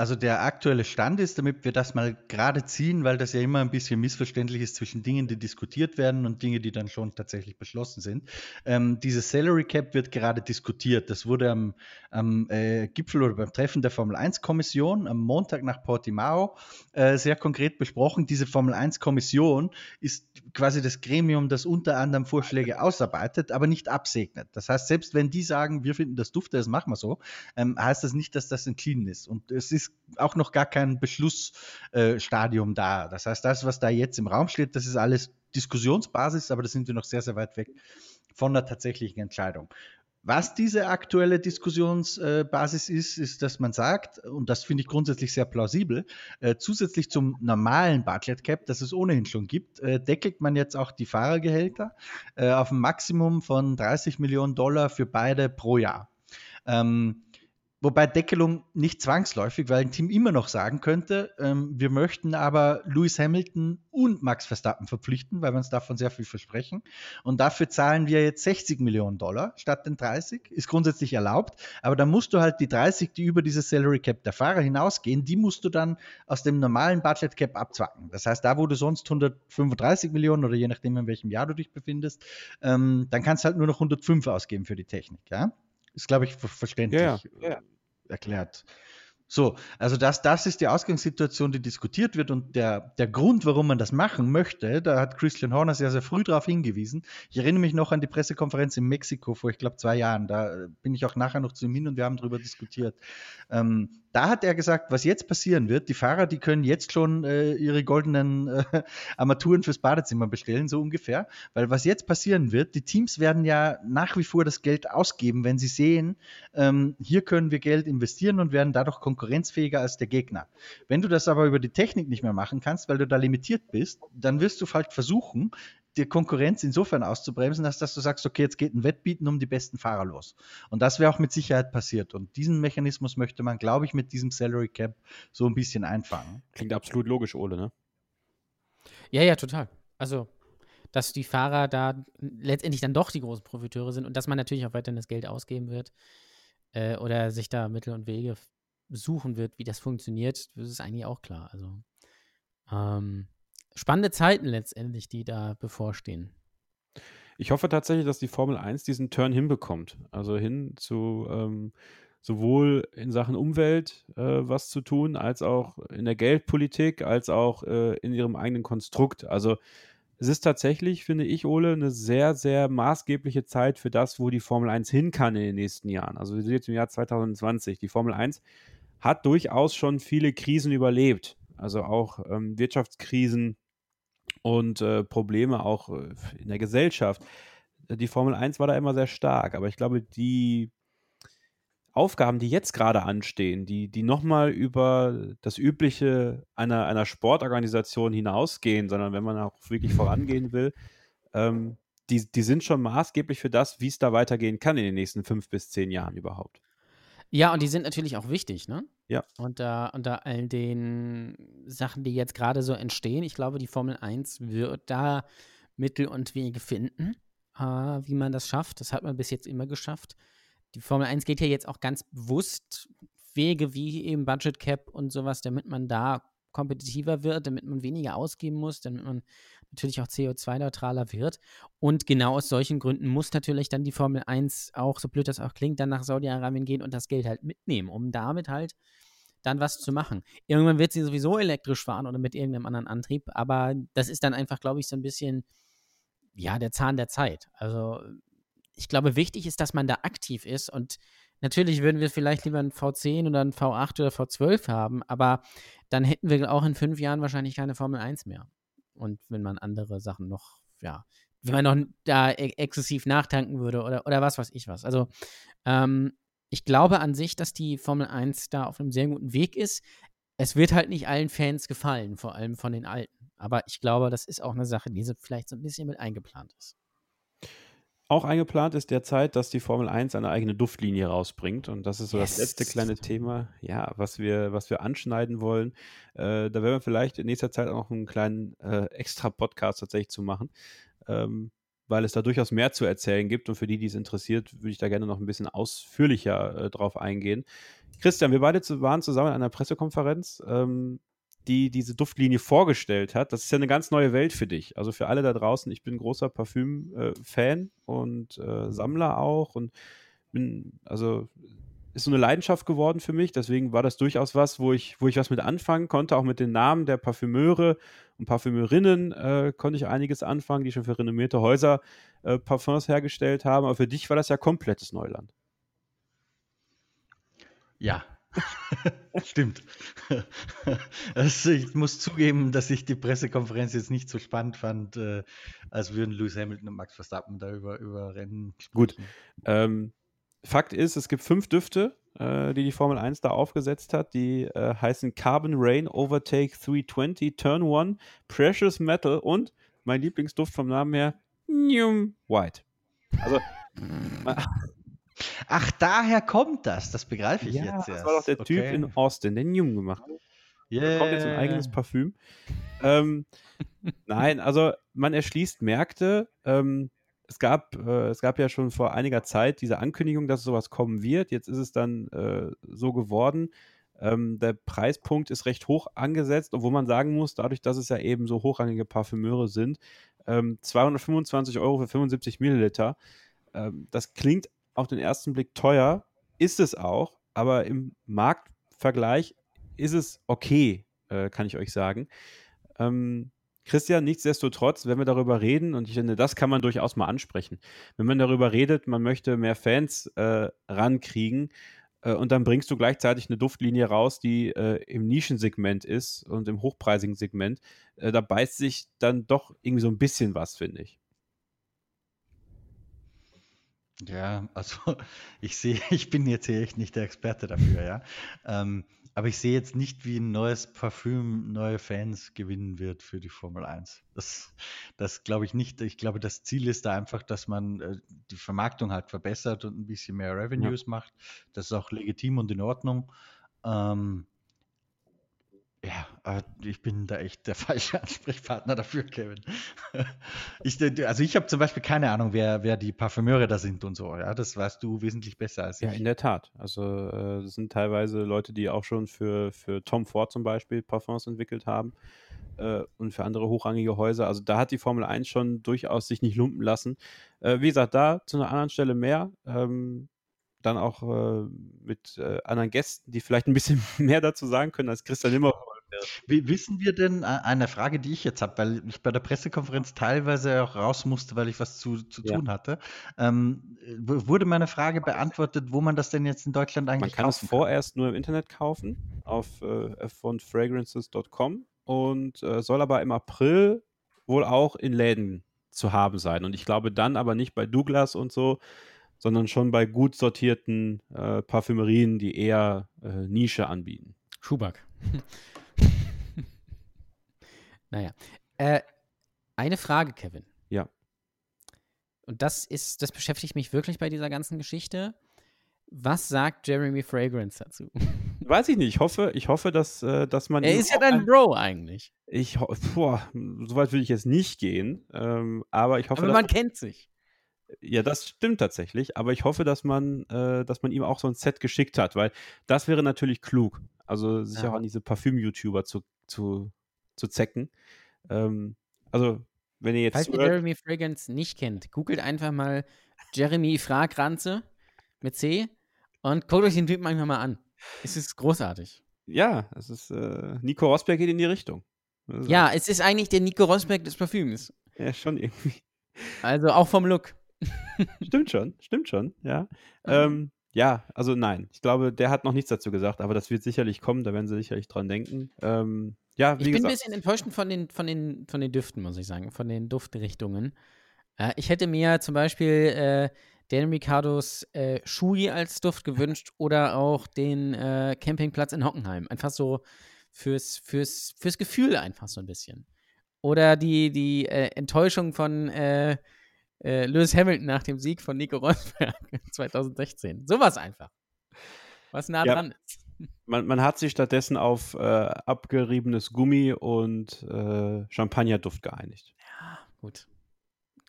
Also der aktuelle Stand ist, damit wir das mal gerade ziehen, weil das ja immer ein bisschen missverständlich ist zwischen Dingen, die diskutiert werden und Dingen, die dann schon tatsächlich beschlossen sind. Ähm, dieses Salary Cap wird gerade diskutiert. Das wurde am, am äh, Gipfel oder beim Treffen der Formel 1 Kommission am Montag nach Portimao äh, sehr konkret besprochen. Diese Formel 1 Kommission ist quasi das Gremium, das unter anderem Vorschläge ausarbeitet, aber nicht absegnet. Das heißt, selbst wenn die sagen, wir finden das dufte, das machen wir so, ähm, heißt das nicht, dass das entschieden ist. Und es ist auch noch gar kein Beschlussstadium äh, da. Das heißt, das, was da jetzt im Raum steht, das ist alles Diskussionsbasis, aber da sind wir noch sehr, sehr weit weg von der tatsächlichen Entscheidung. Was diese aktuelle Diskussionsbasis ist, ist, dass man sagt, und das finde ich grundsätzlich sehr plausibel, äh, zusätzlich zum normalen Budget Cap, das es ohnehin schon gibt, äh, deckelt man jetzt auch die Fahrergehälter äh, auf ein Maximum von 30 Millionen Dollar für beide pro Jahr. Ähm, Wobei Deckelung nicht zwangsläufig, weil ein Team immer noch sagen könnte, ähm, wir möchten aber Lewis Hamilton und Max Verstappen verpflichten, weil wir uns davon sehr viel versprechen. Und dafür zahlen wir jetzt 60 Millionen Dollar statt den 30. Ist grundsätzlich erlaubt, aber dann musst du halt die 30, die über dieses Salary Cap der Fahrer hinausgehen, die musst du dann aus dem normalen Budget Cap abzwacken. Das heißt, da wo du sonst 135 Millionen oder je nachdem in welchem Jahr du dich befindest, ähm, dann kannst du halt nur noch 105 ausgeben für die Technik. Ja? Ist, glaube ich, verständlich ja, ja. erklärt. So, also das, das ist die Ausgangssituation, die diskutiert wird und der, der Grund, warum man das machen möchte, da hat Christian Horner sehr, sehr früh darauf hingewiesen. Ich erinnere mich noch an die Pressekonferenz in Mexiko vor, ich glaube, zwei Jahren. Da bin ich auch nachher noch zu ihm hin und wir haben darüber diskutiert. Ähm, da hat er gesagt, was jetzt passieren wird, die Fahrer, die können jetzt schon äh, ihre goldenen äh, Armaturen fürs Badezimmer bestellen, so ungefähr. Weil was jetzt passieren wird, die Teams werden ja nach wie vor das Geld ausgeben, wenn sie sehen, ähm, hier können wir Geld investieren und werden dadurch konkurrenzfähiger als der Gegner. Wenn du das aber über die Technik nicht mehr machen kannst, weil du da limitiert bist, dann wirst du halt versuchen, die Konkurrenz insofern auszubremsen, als dass du sagst, okay, jetzt geht ein Wettbieten um die besten Fahrer los. Und das wäre auch mit Sicherheit passiert. Und diesen Mechanismus möchte man, glaube ich, mit diesem Salary Cap so ein bisschen einfangen. Klingt absolut logisch, Ole, ne? Ja, ja, total. Also, dass die Fahrer da letztendlich dann doch die großen Profiteure sind und dass man natürlich auch weiterhin das Geld ausgeben wird äh, oder sich da Mittel und Wege suchen wird, wie das funktioniert, das ist eigentlich auch klar. Also ähm, spannende Zeiten letztendlich, die da bevorstehen. Ich hoffe tatsächlich, dass die Formel 1 diesen Turn hinbekommt. Also hin zu ähm, sowohl in Sachen Umwelt äh, was zu tun, als auch in der Geldpolitik, als auch äh, in ihrem eigenen Konstrukt. Also es ist tatsächlich, finde ich, Ole, eine sehr, sehr maßgebliche Zeit für das, wo die Formel 1 hin kann in den nächsten Jahren. Also wir sind jetzt im Jahr 2020. Die Formel 1 hat durchaus schon viele Krisen überlebt. Also auch ähm, Wirtschaftskrisen und äh, Probleme auch äh, in der Gesellschaft. Die Formel 1 war da immer sehr stark, aber ich glaube, die Aufgaben, die jetzt gerade anstehen, die, die nochmal über das Übliche einer, einer Sportorganisation hinausgehen, sondern wenn man auch wirklich vorangehen will, ähm, die, die sind schon maßgeblich für das, wie es da weitergehen kann in den nächsten fünf bis zehn Jahren überhaupt. Ja, und die sind natürlich auch wichtig, ne? Ja. Unter, unter all den Sachen, die jetzt gerade so entstehen. Ich glaube, die Formel 1 wird da Mittel und Wege finden, äh, wie man das schafft. Das hat man bis jetzt immer geschafft die Formel 1 geht ja jetzt auch ganz bewusst Wege wie eben Budget Cap und sowas, damit man da kompetitiver wird, damit man weniger ausgeben muss, damit man natürlich auch CO2-neutraler wird. Und genau aus solchen Gründen muss natürlich dann die Formel 1 auch, so blöd das auch klingt, dann nach Saudi-Arabien gehen und das Geld halt mitnehmen, um damit halt dann was zu machen. Irgendwann wird sie sowieso elektrisch fahren oder mit irgendeinem anderen Antrieb, aber das ist dann einfach, glaube ich, so ein bisschen, ja, der Zahn der Zeit. Also ich glaube, wichtig ist, dass man da aktiv ist und natürlich würden wir vielleicht lieber einen V10 oder einen V8 oder V12 haben, aber dann hätten wir auch in fünf Jahren wahrscheinlich keine Formel 1 mehr. Und wenn man andere Sachen noch, ja, wenn man noch da e exzessiv nachtanken würde oder, oder was weiß ich was. Also, ähm, ich glaube an sich, dass die Formel 1 da auf einem sehr guten Weg ist. Es wird halt nicht allen Fans gefallen, vor allem von den Alten. Aber ich glaube, das ist auch eine Sache, die so vielleicht so ein bisschen mit eingeplant ist. Auch eingeplant ist derzeit, dass die Formel 1 eine eigene Duftlinie rausbringt. Und das ist so yes. das letzte kleine Thema, ja, was wir, was wir anschneiden wollen. Äh, da werden wir vielleicht in nächster Zeit auch noch einen kleinen äh, extra Podcast tatsächlich zu machen. Ähm, weil es da durchaus mehr zu erzählen gibt. Und für die, die es interessiert, würde ich da gerne noch ein bisschen ausführlicher äh, drauf eingehen. Christian, wir beide zu, waren zusammen in einer Pressekonferenz. Ähm, die diese Duftlinie vorgestellt hat. Das ist ja eine ganz neue Welt für dich. Also für alle da draußen, ich bin großer Parfüm-Fan und äh, Sammler auch und bin, also ist so eine Leidenschaft geworden für mich. Deswegen war das durchaus was, wo ich, wo ich was mit anfangen konnte. Auch mit den Namen der Parfümeure und Parfümeurinnen äh, konnte ich einiges anfangen, die schon für renommierte Häuser äh, Parfums hergestellt haben. Aber für dich war das ja komplettes Neuland. Ja, Stimmt. Also ich muss zugeben, dass ich die Pressekonferenz jetzt nicht so spannend fand, äh, als würden Lewis Hamilton und Max Verstappen da über, über Rennen sprechen. Gut. Ähm, Fakt ist, es gibt fünf Düfte, äh, die die Formel 1 da aufgesetzt hat. Die äh, heißen Carbon Rain, Overtake 320, Turn 1, Precious Metal und mein Lieblingsduft vom Namen her, New White. Also, Ach, daher kommt das. Das begreife ich ja, jetzt erst. Das war doch der okay. Typ in Austin, der Newman gemacht hat. Yeah. kommt jetzt ein eigenes Parfüm. ähm, nein, also man erschließt Märkte. Ähm, es gab, äh, es gab ja schon vor einiger Zeit diese Ankündigung, dass sowas kommen wird. Jetzt ist es dann äh, so geworden. Ähm, der Preispunkt ist recht hoch angesetzt, obwohl man sagen muss, dadurch, dass es ja eben so hochrangige Parfümeure sind, 225 ähm, Euro für 75 Milliliter. Ähm, das klingt auf den ersten Blick teuer, ist es auch, aber im Marktvergleich ist es okay, äh, kann ich euch sagen. Ähm, Christian, nichtsdestotrotz, wenn wir darüber reden, und ich finde, das kann man durchaus mal ansprechen, wenn man darüber redet, man möchte mehr Fans äh, rankriegen, äh, und dann bringst du gleichzeitig eine Duftlinie raus, die äh, im Nischensegment ist und im hochpreisigen Segment, äh, da beißt sich dann doch irgendwie so ein bisschen was, finde ich. Ja, also ich sehe, ich bin jetzt hier echt nicht der Experte dafür, ja. Ähm, aber ich sehe jetzt nicht, wie ein neues Parfüm neue Fans gewinnen wird für die Formel 1. Das, das glaube ich nicht. Ich glaube, das Ziel ist da einfach, dass man äh, die Vermarktung halt verbessert und ein bisschen mehr Revenues ja. macht. Das ist auch legitim und in Ordnung. Ähm, Ja, aber ich bin da echt der falsche Ansprechpartner dafür, Kevin. Ich, also ich habe zum Beispiel keine Ahnung, wer, wer die Parfümeure da sind und so. Ja, das weißt du wesentlich besser als Ja, ich. in der Tat. Also äh, das sind teilweise Leute, die auch schon für, für Tom Ford zum Beispiel Parfums entwickelt haben äh, und für andere hochrangige Häuser. Also da hat die Formel 1 schon durchaus sich nicht lumpen lassen. Äh, wie gesagt, da zu einer anderen Stelle mehr. Ähm, dann auch äh, mit äh, anderen Gästen, die vielleicht ein bisschen mehr dazu sagen können als Christian Nimmer. Wie, wissen wir denn, äh, eine Frage, die ich jetzt habe, weil ich bei der Pressekonferenz teilweise auch raus musste, weil ich was zu, zu Ja. tun hatte, ähm, wurde meine Frage beantwortet, wo man das denn jetzt in Deutschland Man eigentlich kann es kaufen vorerst nur im Internet kaufen auf äh, f1fragrances.com und äh, soll aber im April wohl auch in Läden zu haben sein. Und ich glaube dann aber nicht bei Douglas und so, sondern schon bei gut sortierten äh, Parfümerien, die eher äh, Nische anbieten. Schuback. Naja. Äh, eine Frage, Kevin. Ja. Und das ist, das beschäftigt mich wirklich bei dieser ganzen Geschichte. Was sagt Jeremy Fragrance dazu? Weiß ich nicht. Ich hoffe, ich hoffe, dass, äh, dass man. er ist ja dein ein- Bro eigentlich. Ich, boah, so weit würde ich jetzt nicht gehen. Ähm, aber ich hoffe, Aber man kennt sich. Ja, das stimmt tatsächlich, aber ich hoffe, dass man, äh, dass man ihm auch so ein Set geschickt hat, weil das wäre natürlich klug. Also sich Ja. auch an diese Parfüm-YouTuber zu, zu, zu zecken. Ähm, also, wenn ihr jetzt Falls ihr Jeremy Fragrance nicht kennt, googelt einfach mal Jeremy Fragranze mit C und guckt euch den Typen einfach mal an. Es ist großartig. ja, es ist, äh, Nico Rosberg geht in die Richtung. Also, Ja, es ist eigentlich der Nico Rosberg des Parfüms. Ja, schon irgendwie. Also auch vom Look. Stimmt schon, stimmt schon, ja. Ähm, ja, also nein, ich glaube, der hat noch nichts dazu gesagt, aber das wird sicherlich kommen, da werden sie sicherlich dran denken. Ähm, ja, wie Ich bin ein gesagt, bisschen enttäuscht von den, von, den, von den Düften, muss ich sagen, von den Duftrichtungen. Äh, ich hätte mir zum Beispiel äh, Dan Ricardos äh, Shui als Duft gewünscht oder auch den äh, Campingplatz in Hockenheim. Einfach so fürs, fürs, fürs Gefühl einfach so ein bisschen. Oder die, die äh, Enttäuschung von äh, äh, Lewis Hamilton nach dem Sieg von Nico Rosberg 2016. Sowas einfach. Was nah Ja. dran ist. Man, man hat sich stattdessen auf äh, abgeriebenes Gummi und äh, Champagnerduft geeinigt. Gut.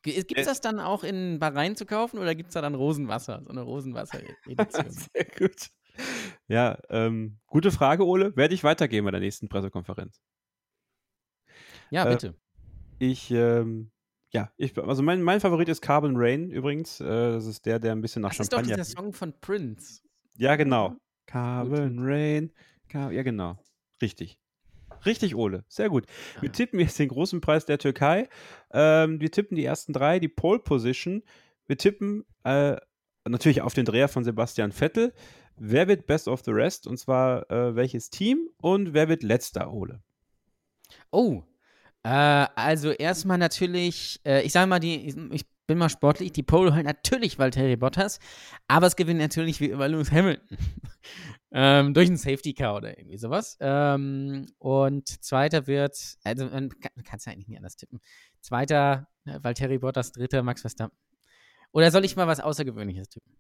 Gibt es Äh, das dann auch in Bahrain zu kaufen oder gibt es da dann Rosenwasser, so eine Rosenwasser-Edition? Sehr gut. Ja, ähm, gute Frage, Ole. Werde ich weitergehen bei der nächsten Pressekonferenz. ja, äh, bitte. Ich, ähm, ja, ich, also mein, mein Favorit ist Carbon Rain übrigens. Äh, das ist der, der ein bisschen nach Das ist doch Champagner. dieser Song von Prince. Ja, genau. Carbon Rain. Car ja, genau. Richtig. Richtig, Ole. Sehr gut. Wir tippen jetzt den großen Preis der Türkei. Ähm, wir tippen die ersten drei, die Pole Position. Wir tippen äh, natürlich auf den Dreher von Sebastian Vettel. Wer wird Best of the Rest? Und zwar äh, welches Team? Und wer wird letzter, Ole? Oh, äh, also erstmal natürlich, äh, ich sage mal, die, ich bin mal sportlich, die Pole halt natürlich Valtteri Bottas, aber es gewinnt natürlich wie immer Lewis Hamilton. ähm, durch einen Safety Car oder irgendwie sowas. Ähm, und zweiter wird, also man kann es ja eigentlich nie anders tippen. Zweiter äh, Valtteri Bottas, dritter Max Verstappen. Oder soll ich mal was Außergewöhnliches tippen?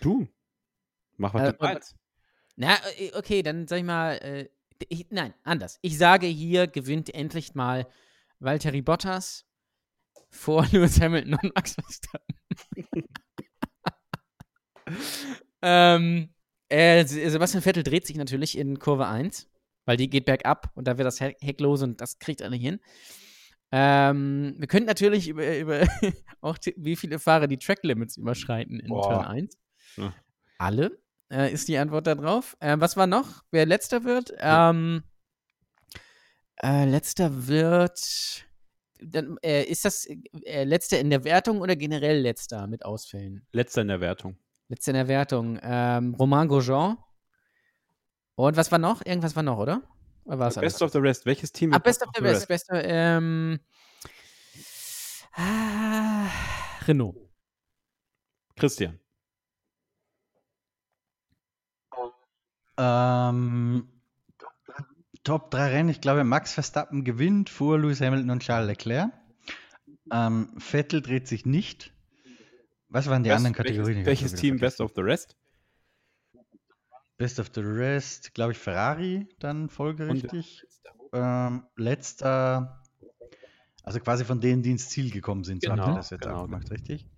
Du. Mach was Äh, meinst. Na, äh, okay, dann sag ich mal, äh, ich, nein, anders. Ich sage hier gewinnt endlich mal Valtteri Bottas vor Lewis Hamilton und Max Verstappen. ähm, äh, Se- Sebastian Vettel dreht sich natürlich in Kurve 1, weil die geht bergab und da wird das Heck los und das kriegt er nicht hin. Ähm, wir könnten natürlich über, über auch wie viele Fahrer die Track Limits überschreiten in Boah. Turn 1. Ja. Alle äh, ist die Antwort darauf. Ähm, was war noch? Wer letzter wird? Ähm, äh, letzter wird. Dann, äh, ist das äh, letzter in der Wertung oder generell letzter mit Ausfällen? Letzter in der Wertung. Letzter in der Wertung. Ähm, Romain Grosjean. Und was war noch? Irgendwas war noch, oder? Oder war es Best of the Rest. Welches Team Ah, wird best of the best. Bester, ähm. Ah, Renault. Christian. Ähm, Top 3 Rennen, ich glaube, Max Verstappen gewinnt vor Lewis Hamilton und Charles Leclerc. Ähm, Vettel dreht sich nicht. Was waren die Best- anderen Kategorien? Welches, welches Team Best of the Rest? Best of the Rest, glaube ich, Ferrari dann folgerichtig. Ähm, letzter, also quasi von denen, die ins Ziel gekommen sind, so Genau, ihr das jetzt genau, auch gemacht, genau. richtig?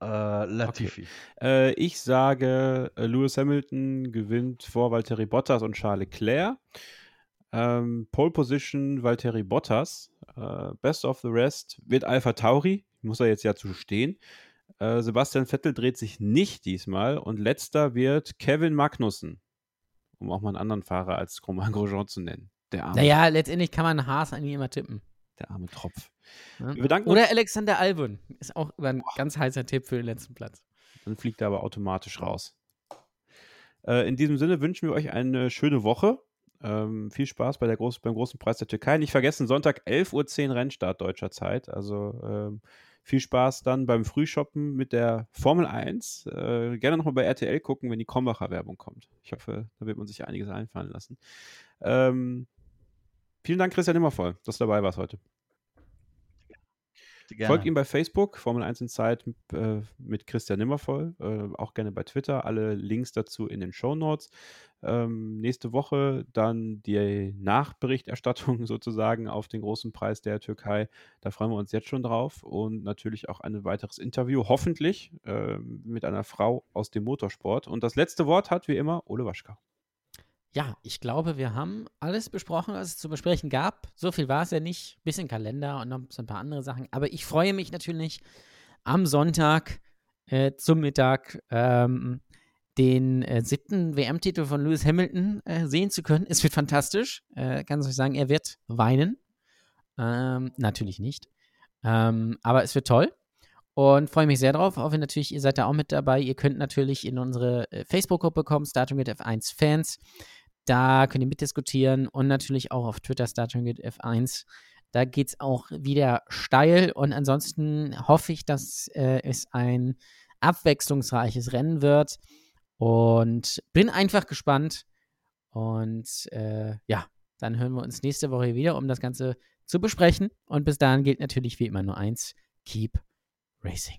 Äh, Latifi. Äh, ich sage, äh, Lewis Hamilton gewinnt vor Valtteri Bottas und Charles Leclerc. Ähm, Pole Position Valtteri Bottas. Äh, Best of the Rest wird Alpha Tauri. Muss er jetzt ja zu stehen. Äh, Sebastian Vettel dreht sich nicht diesmal. Und letzter wird Kevin Magnussen. Um auch mal einen anderen Fahrer als Romain Grosjean zu nennen. Der arme, Naja, letztendlich kann man Haas eigentlich immer tippen. Der arme Tropf. Wir bedanken uns. Oder Alexander Albon ist auch ein ganz heißer Tipp für den letzten Platz. Dann fliegt er aber automatisch raus. Äh, in diesem Sinne wünschen wir euch eine schöne Woche. Ähm, viel Spaß bei der groß, beim großen Preis der Türkei. Nicht vergessen, Sonntag 11.10 Uhr Rennstart deutscher Zeit. Also ähm, viel Spaß dann beim Frühshoppen mit der Formel 1. Äh, gerne nochmal bei RTL gucken, wenn die Krombacher Werbung kommt. Ich hoffe, da wird man sich einiges einfallen lassen. Ähm, vielen Dank, Christian Immervoll, dass du dabei warst heute. Gerne. Folgt ihm bei Facebook, Formel 1 in Zeit äh, mit Christian Nimmervoll. Äh, auch gerne bei Twitter. Alle Links dazu in den Show Notes. Ähm, nächste Woche dann die Nachberichterstattung sozusagen auf den großen Preis der Türkei. Da freuen wir uns jetzt schon drauf. Und natürlich auch ein weiteres Interview, hoffentlich äh, mit einer Frau aus dem Motorsport. Und das letzte Wort hat wie immer Ole Waschka. Ja, ich glaube, wir haben alles besprochen, was es zu besprechen gab. So viel war es ja nicht. Bisschen Kalender und noch so ein paar andere Sachen. Aber ich freue mich natürlich am Sonntag äh, zum Mittag ähm, den äh, siebten WM-Titel von Lewis Hamilton äh, sehen zu können. Es wird fantastisch. Äh, kann ich euch sagen, er wird weinen. Ähm, natürlich nicht. Ähm, aber es wird toll. Und freue mich sehr drauf. Hoffe natürlich, ihr seid da auch mit dabei. Ihr könnt natürlich in unsere äh, Facebook-Gruppe kommen, Starting with F1 Fans. Da könnt ihr mitdiskutieren und natürlich auch auf Twitter with F1. Da geht es auch wieder steil. Und ansonsten hoffe ich, dass äh, es ein abwechslungsreiches Rennen wird. Und bin einfach gespannt. Und äh, ja, dann hören wir uns nächste Woche wieder, um das Ganze zu besprechen. Und bis dahin gilt natürlich wie immer nur eins: Keep Racing.